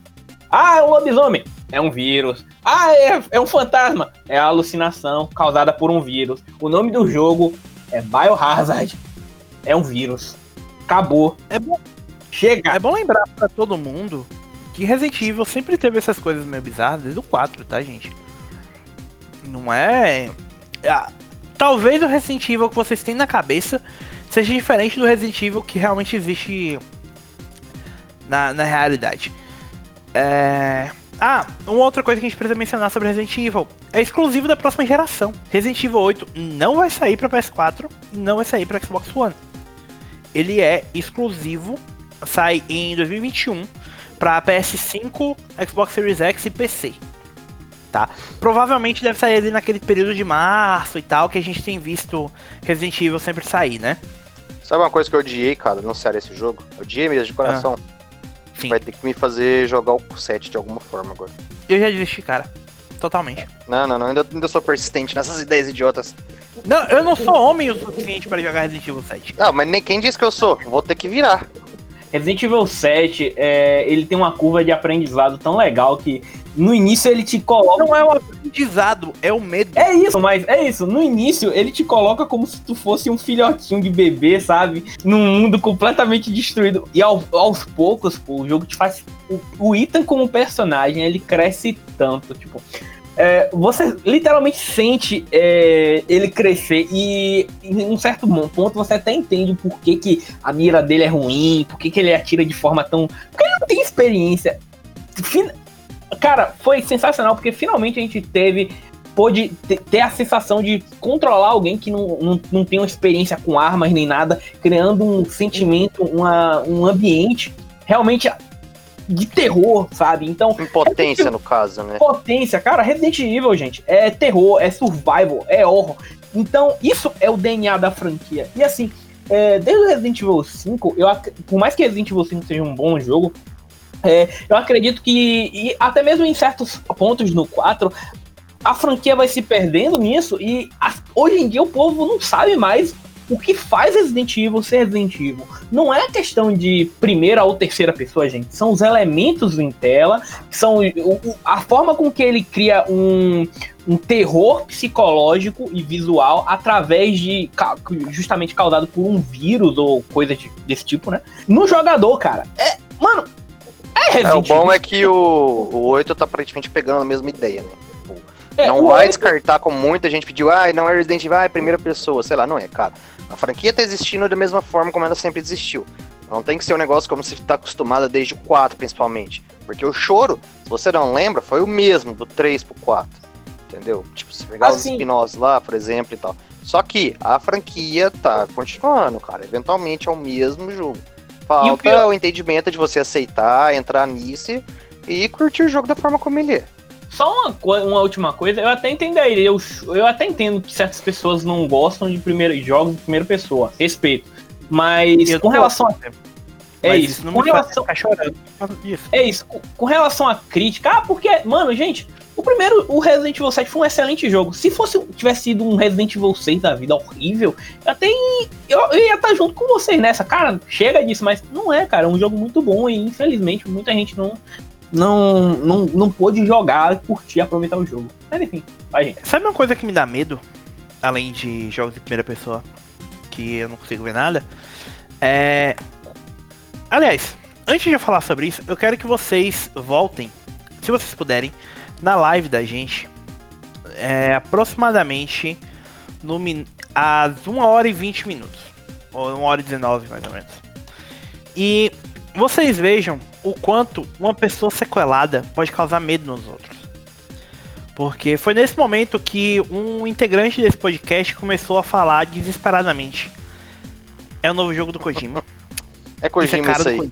Ah, é um lobisomem. É um vírus. Ah, é, é um fantasma. É a alucinação causada por um vírus. O nome do jogo é Biohazard. É um vírus. Acabou. É bom, Chega. é bom lembrar pra todo mundo que Resident Evil sempre teve essas coisas meio bizarras desde o 4, tá, gente? Não é. Ah, talvez o Resident Evil que vocês têm na cabeça seja diferente do Resident Evil que realmente existe na, na realidade. É... Ah, uma outra coisa que a gente precisa mencionar sobre Resident Evil é exclusivo da próxima geração. Resident Evil 8 não vai sair para PS4 e não vai sair para Xbox One. Ele é exclusivo, sai em 2021 para PS5, Xbox Series X e PC. Tá? Provavelmente deve sair ali naquele período de março e tal que a gente tem visto Resident Evil sempre sair, né? Sabe uma coisa que eu odiei, cara, não sério esse jogo? Eu odiei mesmo de coração. Sim. Vai ter que me fazer jogar o 7 de alguma forma agora. Eu já desisti, cara. Totalmente. Não, não, não, ainda, ainda sou persistente nessas ideias idiotas. Não, eu não sou homem o suficiente para jogar Resident Evil 7. Não, mas nem quem disse que eu sou? Vou ter que virar. Resident Evil 7, é, ele tem uma curva de aprendizado tão legal que no início ele te coloca. Não é o aprendizado, é o medo. É isso, mas é isso. No início ele te coloca como se tu fosse um filhotinho de bebê, sabe? Num mundo completamente destruído. E ao- aos poucos, pô, o jogo te faz. O, o Ethan como personagem, ele cresce tanto, tipo. É, você literalmente sente é, ele crescer e em um certo ponto você até entende o porquê que a mira dele é ruim, por que que ele atira de forma tão. Porque ele não tem experiência. Fin- Cara, foi sensacional porque finalmente a gente teve pôde te- ter a sensação de controlar alguém que não, não, não tem uma experiência com armas nem nada, criando um sentimento, uma, um ambiente realmente de terror, sabe? Então, Impotência, no caso, né? potência, cara, Resident Evil, gente, é terror, é survival, é horror. Então, isso é o DNA da franquia. E assim, é, desde o Resident Evil 5, eu, por mais que Resident Evil 5 seja um bom jogo, é, eu acredito que, e até mesmo em certos pontos no 4, a franquia vai se perdendo nisso e a- hoje em dia o povo não sabe mais o que faz Resident Evil ser Resident Evil. Não é questão de primeira ou terceira pessoa, gente. São os elementos em tela, são a forma com que ele cria um, um terror psicológico e visual através de justamente causado por um vírus ou coisa de- desse tipo, né? No jogador, cara. É, mano, é Resident É, o bom Evil. é que o, o 8 tá praticamente pegando a mesma ideia, né? É, não vai oito- descartar como muita gente pediu, ah, não é Resident Evil, ah, é primeira pessoa, sei lá, não é, cara. A franquia tá existindo da mesma forma como ela sempre existiu. Não tem que ser um negócio como você tá acostumado desde o 4, principalmente. Porque o choro, se você não lembra, foi o mesmo do 3 pro 4. Entendeu? Tipo, se pegar os Assim- spin-offs lá, por exemplo, e tal. Só que a franquia tá continuando, cara. Eventualmente é o mesmo jogo. Falta o, pior... o entendimento de você aceitar, entrar nisso e curtir o jogo da forma como ele é. Só uma, uma última coisa, eu até entenderia, eu, eu até entendo que certas pessoas não gostam de primeiros jogos de primeira pessoa, respeito. Mas eu com relação a. É Mas isso, com relação. chorando. É isso, com, com relação à crítica, ah, porque, mano, gente, o primeiro, o Resident Evil 7 foi um excelente jogo. Se fosse tivesse sido um Resident Evil 6 da vida horrível, eu até eu, eu ia estar junto com vocês nessa. Cara, chega disso, mas não é, cara. É um jogo muito bom e infelizmente muita gente não não, não, não pôde jogar, curtir, aproveitar o jogo. Mas enfim, vai, gente. Sabe uma coisa que me dá medo, além de jogos de primeira pessoa, que eu não consigo ver nada? É. Aliás, antes de eu falar sobre isso, eu quero que vocês voltem, se vocês puderem, na live da gente, é, aproximadamente no min... às 1 hora e 20 minutos, ou 1 hora e 19 mais ou menos. E vocês vejam o quanto uma pessoa sequelada pode causar medo nos outros. Porque foi nesse momento que um integrante desse podcast começou a falar desesperadamente. É o novo jogo do Kojima. É Kojima isso, é aí.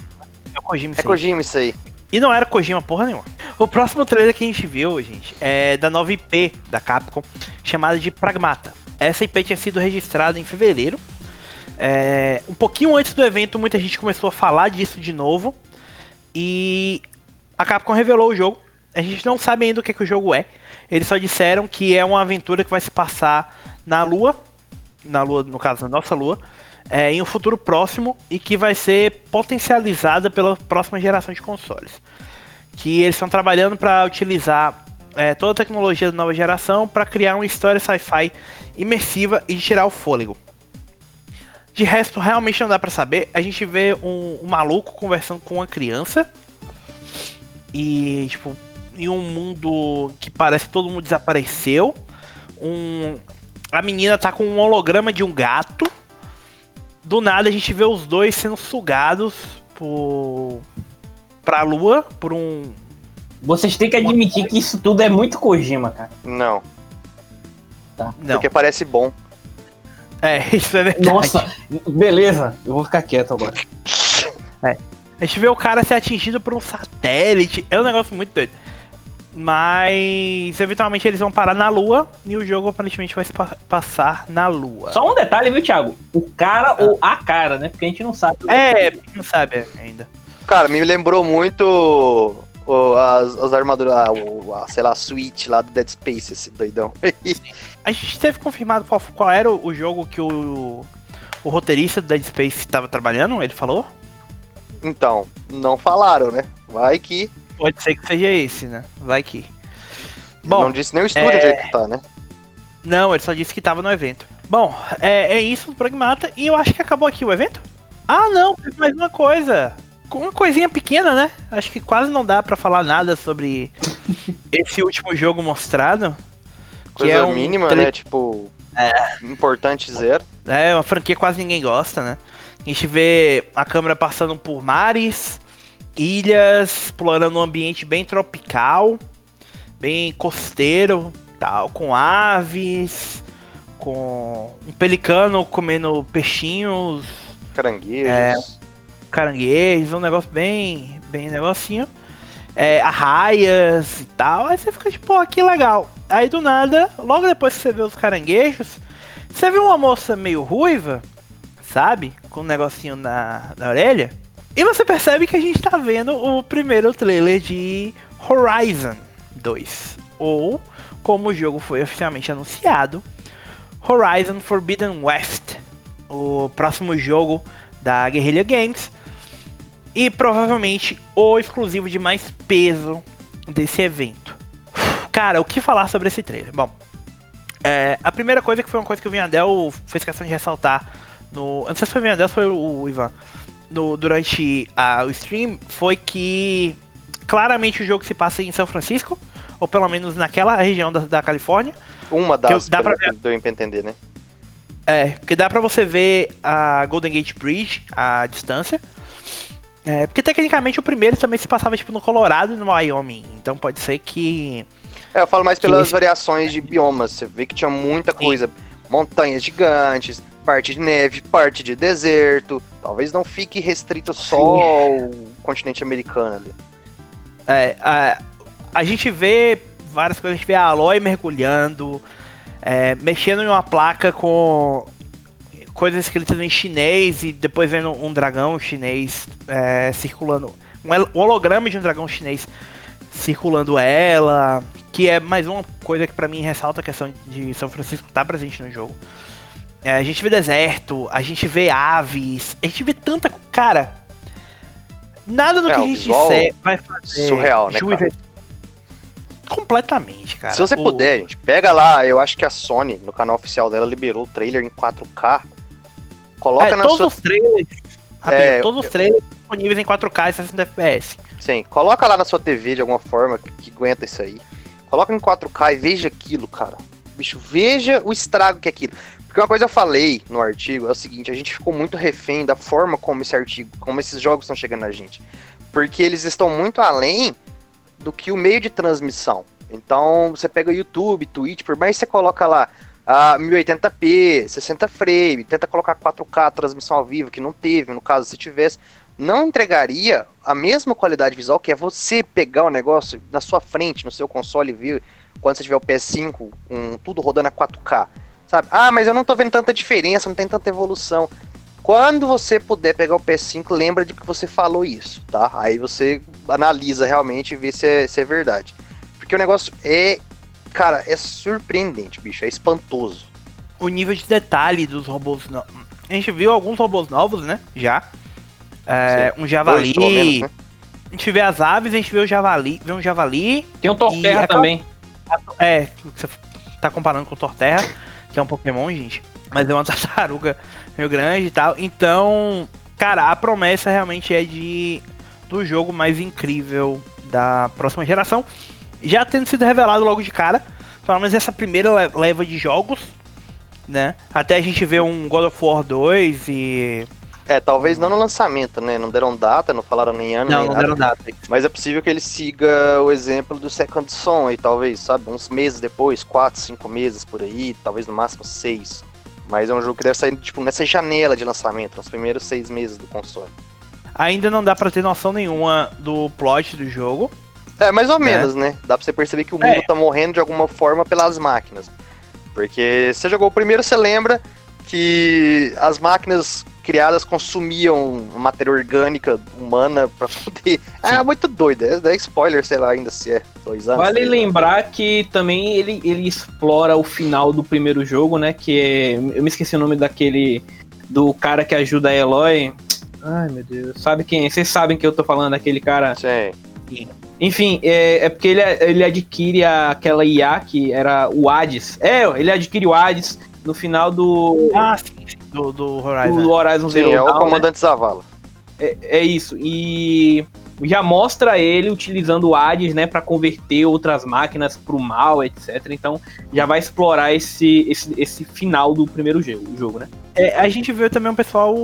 É Kojima, é Kojima isso aí. E não era Kojima porra nenhuma. O próximo trailer que a gente viu, gente, é da nova IP da Capcom, chamada de Pragmata. Essa IP tinha sido registrada em fevereiro é, um pouquinho antes do evento, muita gente começou a falar disso de novo. E a Capcom revelou o jogo. A gente não sabe ainda o que, é que o jogo é. Eles só disseram que é uma aventura que vai se passar na Lua. Na Lua, no caso, na nossa Lua. É, em um futuro próximo e que vai ser potencializada pela próxima geração de consoles. Que eles estão trabalhando para utilizar é, toda a tecnologia da nova geração para criar uma história sci-fi imersiva e tirar o fôlego. De resto, realmente não dá para saber. A gente vê um, um, maluco conversando com uma criança. E, tipo, em um mundo que parece que todo mundo desapareceu. Um, a menina tá com um holograma de um gato. Do nada a gente vê os dois sendo sugados por. pra lua por um. Vocês têm que admitir que isso tudo é muito Kojima, cara. Não. Tá. Não. Porque parece bom. É, isso é verdade. Nossa, beleza, eu vou ficar quieto agora. É. A gente vê o cara ser atingido por um satélite, é um negócio muito doido. Mas eventualmente eles vão parar na Lua e o jogo aparentemente vai se pa passar na Lua. Só um detalhe, viu, Thiago? O cara ah. ou a cara, né? Porque a gente não sabe. É, não sabe ainda. Cara, me lembrou muito o, as, as armaduras, a, o, a, sei lá, a suíte lá do Dead Space, esse doidão. a gente teve confirmado qual, qual era o jogo que o, o roteirista do Dead Space estava trabalhando, ele falou? Então, não falaram, né? Vai que. Pode ser que seja esse, né? Vai que. Bom, não disse nem o estúdio é... que tá, né? Não, ele só disse que tava no evento. Bom, é, é isso do Pragmata. E eu acho que acabou aqui o evento. Ah, não, mais uma coisa uma coisinha pequena, né? Acho que quase não dá para falar nada sobre esse último jogo mostrado. Coisa que é um mínima, tre... né? Tipo, é. importante zero. É, uma franquia quase ninguém gosta, né? A gente vê a câmera passando por mares, ilhas, explorando um ambiente bem tropical, bem costeiro, tal, com aves, com um pelicano comendo peixinhos, caranguejos. É, caranguejos, um negócio bem, bem negocinho. É, arraias e tal. Aí você fica tipo, pô, que legal. Aí do nada, logo depois que você vê os caranguejos, você vê uma moça meio ruiva, sabe? Com um negocinho na, na orelha. E você percebe que a gente tá vendo o primeiro trailer de Horizon 2. Ou, como o jogo foi oficialmente anunciado, Horizon Forbidden West. O próximo jogo da Guerrilla Games e provavelmente o exclusivo de mais peso desse evento. Cara, o que falar sobre esse trailer? Bom, é, a primeira coisa que foi uma coisa que o Vinhadel fez questão de ressaltar no. Não sei se foi o Vinhadel ou foi o Ivan. No, durante a, o stream foi que claramente o jogo se passa em São Francisco, ou pelo menos naquela região da, da Califórnia. Uma das, dá pra deu pra entender, né? É, porque dá pra você ver a Golden Gate Bridge à distância. É, porque tecnicamente o primeiro também se passava tipo no Colorado e no Wyoming. Então pode ser que. É, eu falo mais pelas variações de biomas. Você vê que tinha muita coisa. montanhas gigantes, parte de neve, parte de deserto. Talvez não fique restrito só ao continente americano ali. É, a, a gente vê várias coisas, a gente vê a Aloy mergulhando, é, mexendo em uma placa com coisas escritas em chinês e depois vendo um dragão chinês é, circulando. Um holograma de um dragão chinês circulando ela. Que é mais uma coisa que para mim ressalta a questão de São Francisco estar tá presente no jogo. É, a gente vê deserto, a gente vê aves, a gente vê tanta. Cara, nada do é, que a gente disser vai fazer. Surreal, né? Cara? Completamente, cara. Se você o... puder, gente, pega lá. Eu acho que a Sony, no canal oficial dela, liberou o trailer em 4K. Coloca é, na todos sua. Os trailers, é, todos os trailers disponíveis em 4K e 60 FPS. Sim, coloca lá na sua TV de alguma forma que, que aguenta isso aí. Coloca em 4K e veja aquilo, cara. Bicho, veja o estrago que é aquilo. Porque uma coisa eu falei no artigo é o seguinte, a gente ficou muito refém da forma como esse artigo, como esses jogos estão chegando na gente. Porque eles estão muito além do que o meio de transmissão. Então, você pega o YouTube, Twitch, por mais que você coloca lá a 1080p, 60 frames, tenta colocar 4K transmissão ao vivo, que não teve, no caso se tivesse, não entregaria a mesma qualidade visual que é você pegar o negócio na sua frente, no seu console e ver quando você tiver o PS5 com tudo rodando a 4K. Sabe? Ah, mas eu não tô vendo tanta diferença, não tem tanta evolução. Quando você puder pegar o PS5, lembra de que você falou isso, tá? Aí você analisa realmente e vê se é, se é verdade. Porque o negócio é. Cara, é surpreendente, bicho. É espantoso. O nível de detalhe dos robôs. No... A gente viu alguns robôs novos, né? Já. É, um javali. Dois, menos, né? A gente vê as aves, a gente vê o javali. Vê um javali. Tem um Torterra também. É, você tá comparando com o Torterra que é um Pokémon, gente, mas é uma tartaruga meio grande e tal. Então, cara, a promessa realmente é de do jogo mais incrível da próxima geração. Já tendo sido revelado logo de cara, pelo menos essa primeira leva de jogos, né? Até a gente vê um God of War 2 e é, talvez não no lançamento, né? Não deram data, não falaram nem ano. Não, nem não deram data. Mas é possível que ele siga o exemplo do Second Son aí, talvez, sabe? Uns meses depois, quatro, cinco meses por aí, talvez no máximo seis. Mas é um jogo que deve sair, tipo, nessa janela de lançamento, nos primeiros seis meses do console. Ainda não dá pra ter noção nenhuma do plot do jogo. É, mais ou né? menos, né? Dá pra você perceber que o mundo é. tá morrendo de alguma forma pelas máquinas. Porque você jogou o primeiro, você lembra que as máquinas criadas consumiam matéria orgânica humana para poder. Ah, é muito doido. É, é, spoiler, sei lá, ainda se é dois anos. Vale lembrar que também ele, ele explora o final do primeiro jogo, né? Que é. Eu me esqueci o nome daquele. Do cara que ajuda a Eloy. Ai, meu Deus. Sabe quem? Vocês sabem que eu tô falando, aquele cara. Sim. Enfim, é, é porque ele, ele adquire aquela IA que era o Hades. É, ele adquire o Hades no final do. Ah, sim, do, do Horizon. Do Horizon Zero sim, é o né? Comandante né? Zavala. É, é isso. E já mostra ele utilizando o Hades, né, para converter outras máquinas pro mal, etc. Então, já vai explorar esse, esse, esse final do primeiro jogo, jogo né? É, a gente viu também um pessoal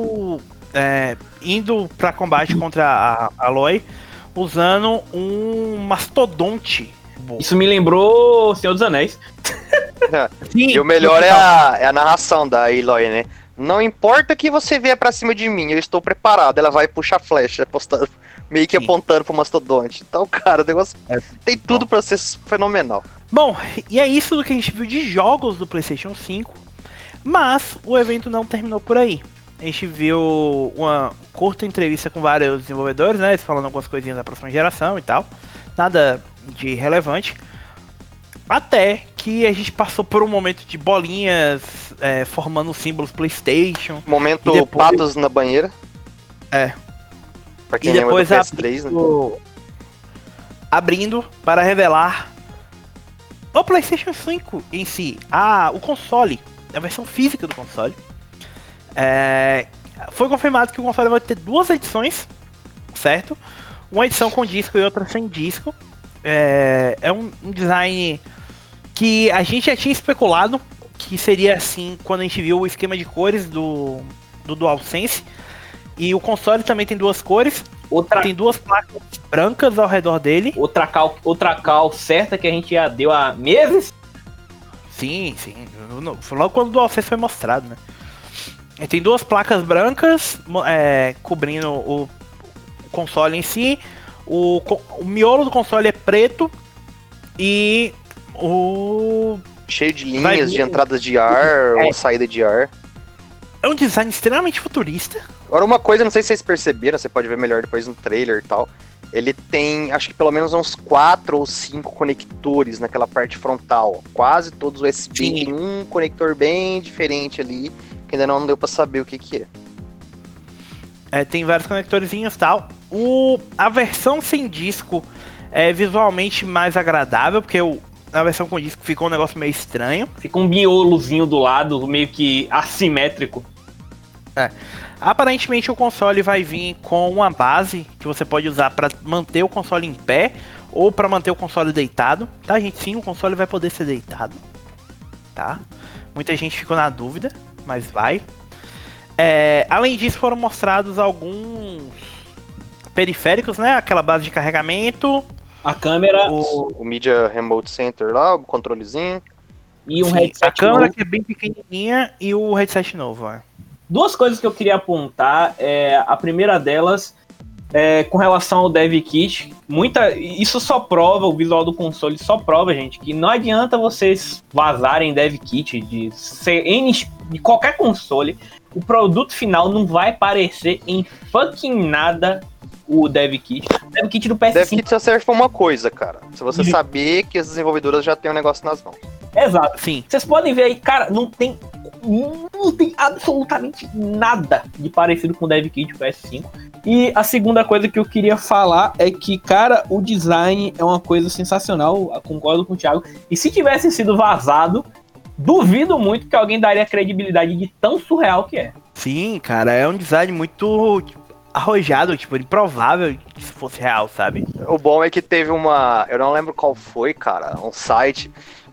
é, indo para combate contra a Aloy usando um mastodonte. Isso me lembrou Senhor dos Anéis. Sim, e o melhor é a, é a narração da Eloy, né? Não importa que você venha pra cima de mim, eu estou preparado. Ela vai puxar flecha, postando, meio que Sim. apontando pro mastodonte. Então, cara, o negócio é, tem tudo para ser fenomenal. Bom, e é isso do que a gente viu de jogos do PlayStation 5. Mas o evento não terminou por aí. A gente viu uma curta entrevista com vários desenvolvedores, né? Eles falando algumas coisinhas da próxima geração e tal. Nada de relevante. Até que a gente passou por um momento de bolinhas é, formando símbolos PlayStation. Momento depois... patos na banheira. É. Pra quem e depois lembra do PS3, abrindo, né? abrindo para revelar o PlayStation 5 em si. Ah, o console. A versão física do console. É, foi confirmado que o console vai ter duas edições, certo? Uma edição com disco e outra sem disco. É, é um, um design que a gente já tinha especulado que seria assim quando a gente viu o esquema de cores do, do DualSense. E o console também tem duas cores. Outra... Tem duas placas brancas ao redor dele. Outra cal, outra cal certa que a gente já deu há meses. Sim, sim. Logo quando o DualSense foi mostrado, né? Ele tem duas placas brancas é, cobrindo o console em si. O, o miolo do console é preto e o Cheio de Vai linhas de vir- entradas de ar É. ou saída de ar. é um design extremamente futurista. Agora, uma coisa, não sei se vocês perceberam, você pode ver melhor depois no trailer e tal. Ele tem, acho que pelo menos uns quatro ou cinco conectores naquela parte frontal. Quase todos USB. Sim. Tem um conector bem diferente ali, que ainda não deu pra saber o que que é. É, tem vários conectorzinhos e tal. O, a versão sem disco é visualmente mais agradável, porque o, a versão com disco ficou um negócio meio estranho. Fica um miolozinho do lado, meio que assimétrico. Aparentemente o console vai vir com uma base que você pode usar para manter o console em pé ou para manter o console deitado. Tá, gente? Sim, o console vai poder ser deitado. Tá? Muita gente ficou na dúvida, mas vai. É, além disso, foram mostrados alguns periféricos, né? Aquela base de carregamento, A câmera o, O Media Remote Center lá, o controlezinho. e um sim, headset a câmera novo. que é bem pequenininha e o headset novo. ó. Duas coisas que eu queria apontar. É, a primeira delas é com relação ao Dev Kit. Muita, isso só prova, o visual do console só prova, gente, que não adianta vocês vazarem Dev Kit de, ser N, de qualquer console. O produto final não vai parecer em fucking nada o Dev Kit. O Dev Kit do PS5 Deve que só serve pra uma coisa, cara. Se você Uhum. saber que as desenvolvedoras já têm o negócio nas mãos. Exato. Sim, Vocês podem ver aí, cara, não tem, não tem absolutamente nada de parecido com o Dev Kit PS5. E a segunda coisa que eu queria falar é que, cara, o design é uma coisa sensacional, concordo com o Thiago. E se tivesse sido vazado, duvido muito que alguém daria credibilidade de tão surreal que é. sim, cara, é um design muito tipo, arrojado, tipo, improvável que isso fosse real, sabe? O bom é que teve uma. Eu não lembro qual foi, cara. Um site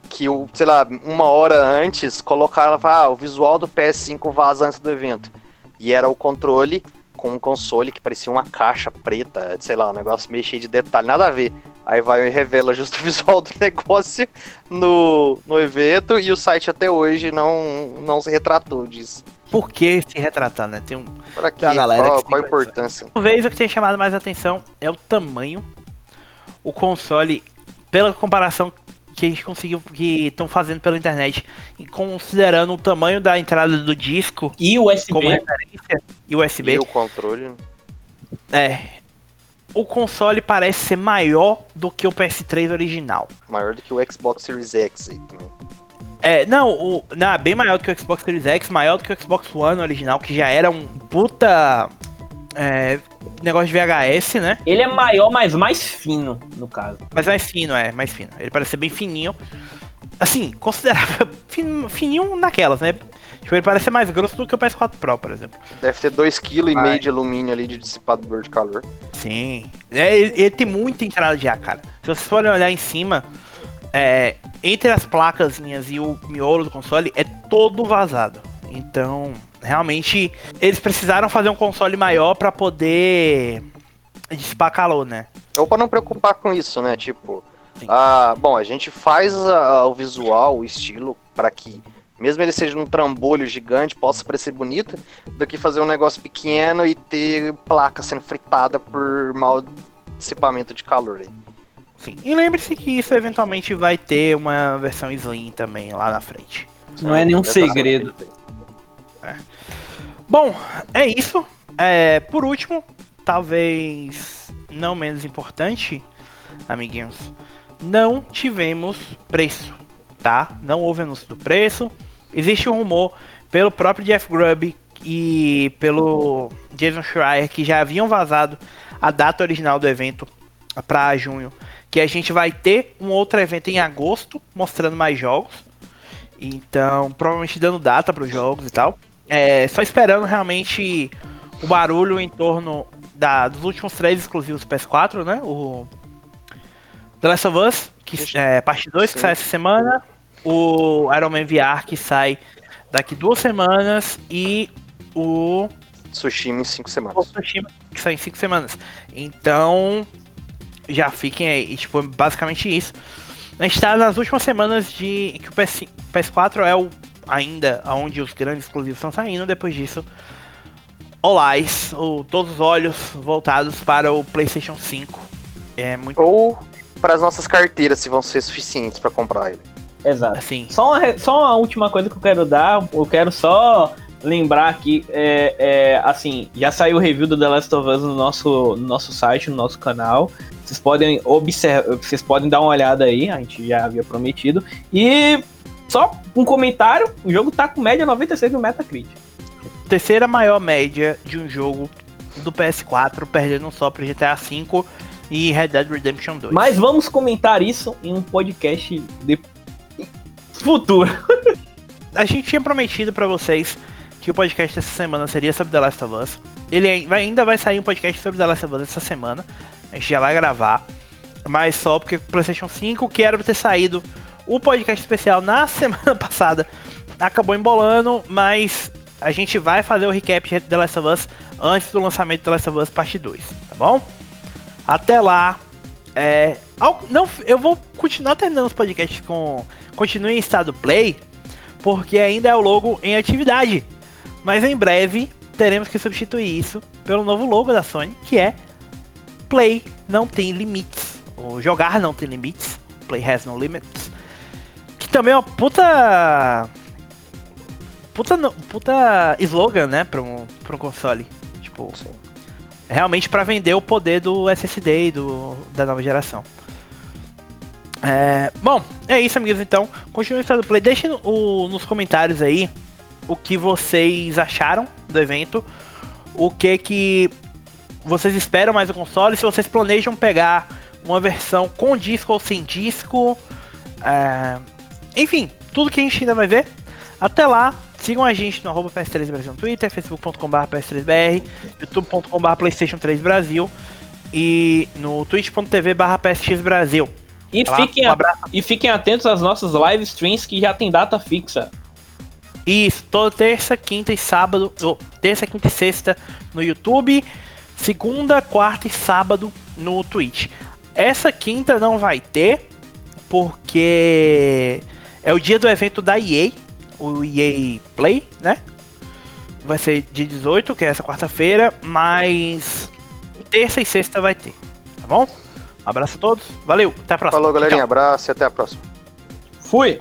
que, o, sei lá, uma hora antes colocaram ah, o visual do PS5 vaza antes do evento. E era o controle com um console que parecia uma caixa preta, sei lá, um negócio meio cheio de detalhe, nada a ver. Aí vai e revela justo o visual do negócio no, no evento e o site até hoje não, não se retratou disso. Por que se retratar, né? Tem um. Pra? Tem a galera qual, que qual a importância? Talvez o que tem chamado mais atenção é o tamanho. O console, pela comparação que a gente conseguiu, que estão fazendo pela internet, e considerando o tamanho da entrada do disco E o USB, como referência e USB, E o controle? é. O console parece ser maior do que o PS3 original. Maior do que o Xbox Series X aí também. É, não, o, não, bem maior do que o Xbox Series X, maior do que o Xbox One original, que já era um puta é, negócio de VHS, né? ele é maior, mas mais fino, no caso. Mas mais fino, é, mais fino. Ele parece ser bem fininho. Assim, considerável. fin- Fininho naquelas, né? Tipo, ele parece ser mais grosso do que o PS4 Pro, por exemplo. Deve ter 2,5 kg de alumínio ali de dissipador de calor. Sim. É, ele, ele tem muita entrada de ar, cara. Se vocês forem olhar em cima, é, entre as placazinhas e o miolo do console, é todo vazado. Então, realmente, eles precisaram fazer um console maior pra poder dissipar calor, né? Ou pra não preocupar com isso, né? Tipo, ah, bom, a gente faz a- o visual, o estilo, pra que, mesmo ele seja um trambolho gigante, possa parecer bonito, do que fazer um negócio pequeno e ter placa sendo fritada por mau dissipamento de calor aí. Sim. E lembre-se que isso eventualmente vai ter uma versão Slim também lá na frente. Não é nenhum Dessa segredo. Bom, é isso. É, por último, talvez não menos importante, amiguinhos, não tivemos preço, tá? Não houve anúncio do preço. Existe um rumor pelo próprio Jeff Grubb e pelo Jason Schreier que já haviam vazado a data original do evento para junho, que a gente vai ter um outro evento em agosto mostrando mais jogos. Então, provavelmente dando data para os jogos e tal. É, só esperando realmente o barulho em torno da, dos últimos três exclusivos do PS4, né? O The Last of Us, que é parte 2, que sai essa semana. O Iron Man VR, que sai daqui duas semanas. E o Tsushima em 5 o semanas. Tsushima, que sai em cinco semanas. Então, já fiquem aí. E, tipo, basicamente isso. A gente tá nas últimas semanas de que o PS, PS4 é o ainda onde os grandes exclusivos estão saindo. Depois disso, eyes, ou todos os olhos voltados para o PlayStation 5. É muito Ou para as nossas carteiras, se vão ser suficientes para comprar ele. Exato. assim. Só uma, só uma última coisa que eu quero dar, eu quero só lembrar aqui, é, é, assim, já saiu o review do The Last of Us no nosso, no nosso site, no nosso canal. Vocês podem observar, vocês podem dar uma olhada aí, a gente já havia prometido. E só um comentário, o jogo tá com média 96 no Metacritic. terceira maior média de um jogo do PS4, perdendo só pro GTA V e Red Dead Redemption 2. Mas vamos comentar isso em um podcast de futuro. a gente tinha prometido pra vocês que o podcast dessa semana seria sobre The Last of Us. Ele ainda vai sair um podcast sobre The Last of Us essa semana. A gente já vai gravar. Mas só porque o PlayStation 5, que era pra ter saído o podcast especial na semana passada, acabou embolando. Mas a gente vai fazer o recap de The Last of Us antes do lançamento de The Last of Us Parte 2, tá bom? Até lá. É, não, eu vou continuar terminando os podcasts com. Continue em estado play, porque ainda é o logo em atividade. Mas em breve teremos que substituir isso pelo novo logo da Sony, que é Play não tem limites. Ou jogar não tem limites. Play has no limits. Que também é uma puta. Puta, puta slogan, né? Pra um, pra um console. Tipo, realmente pra vender o poder do SSD e do, da nova geração. É, bom, é isso, amigos. Então, continue o estado play. Deixem o- nos comentários aí o que vocês acharam do evento, o que que vocês esperam mais do console, se vocês planejam pegar uma versão com disco ou sem disco, é, enfim, tudo que a gente ainda vai ver. Até lá, sigam a gente no arroba PS3 Brasil no Twitter, facebook.com.br PS3BR, youtube.com.br Playstation 3 Brasil e no twitch.tv barra PSX Brasil. E Tá lá, fiquem, um a- e fiquem atentos às nossas live streams que já tem data fixa. Isso, toda terça, quinta e sábado, ou terça, quinta e sexta no YouTube, segunda, quarta e sábado no Twitch. Essa quinta não vai ter, porque é o dia do evento da EA, o EA Play, né? Vai ser dia 18, que é essa quarta-feira, mas terça e sexta vai ter, tá bom? Um abraço a todos, valeu, até a próxima. Falou, galerinha. Tchau. Abraço e até a próxima. Fui!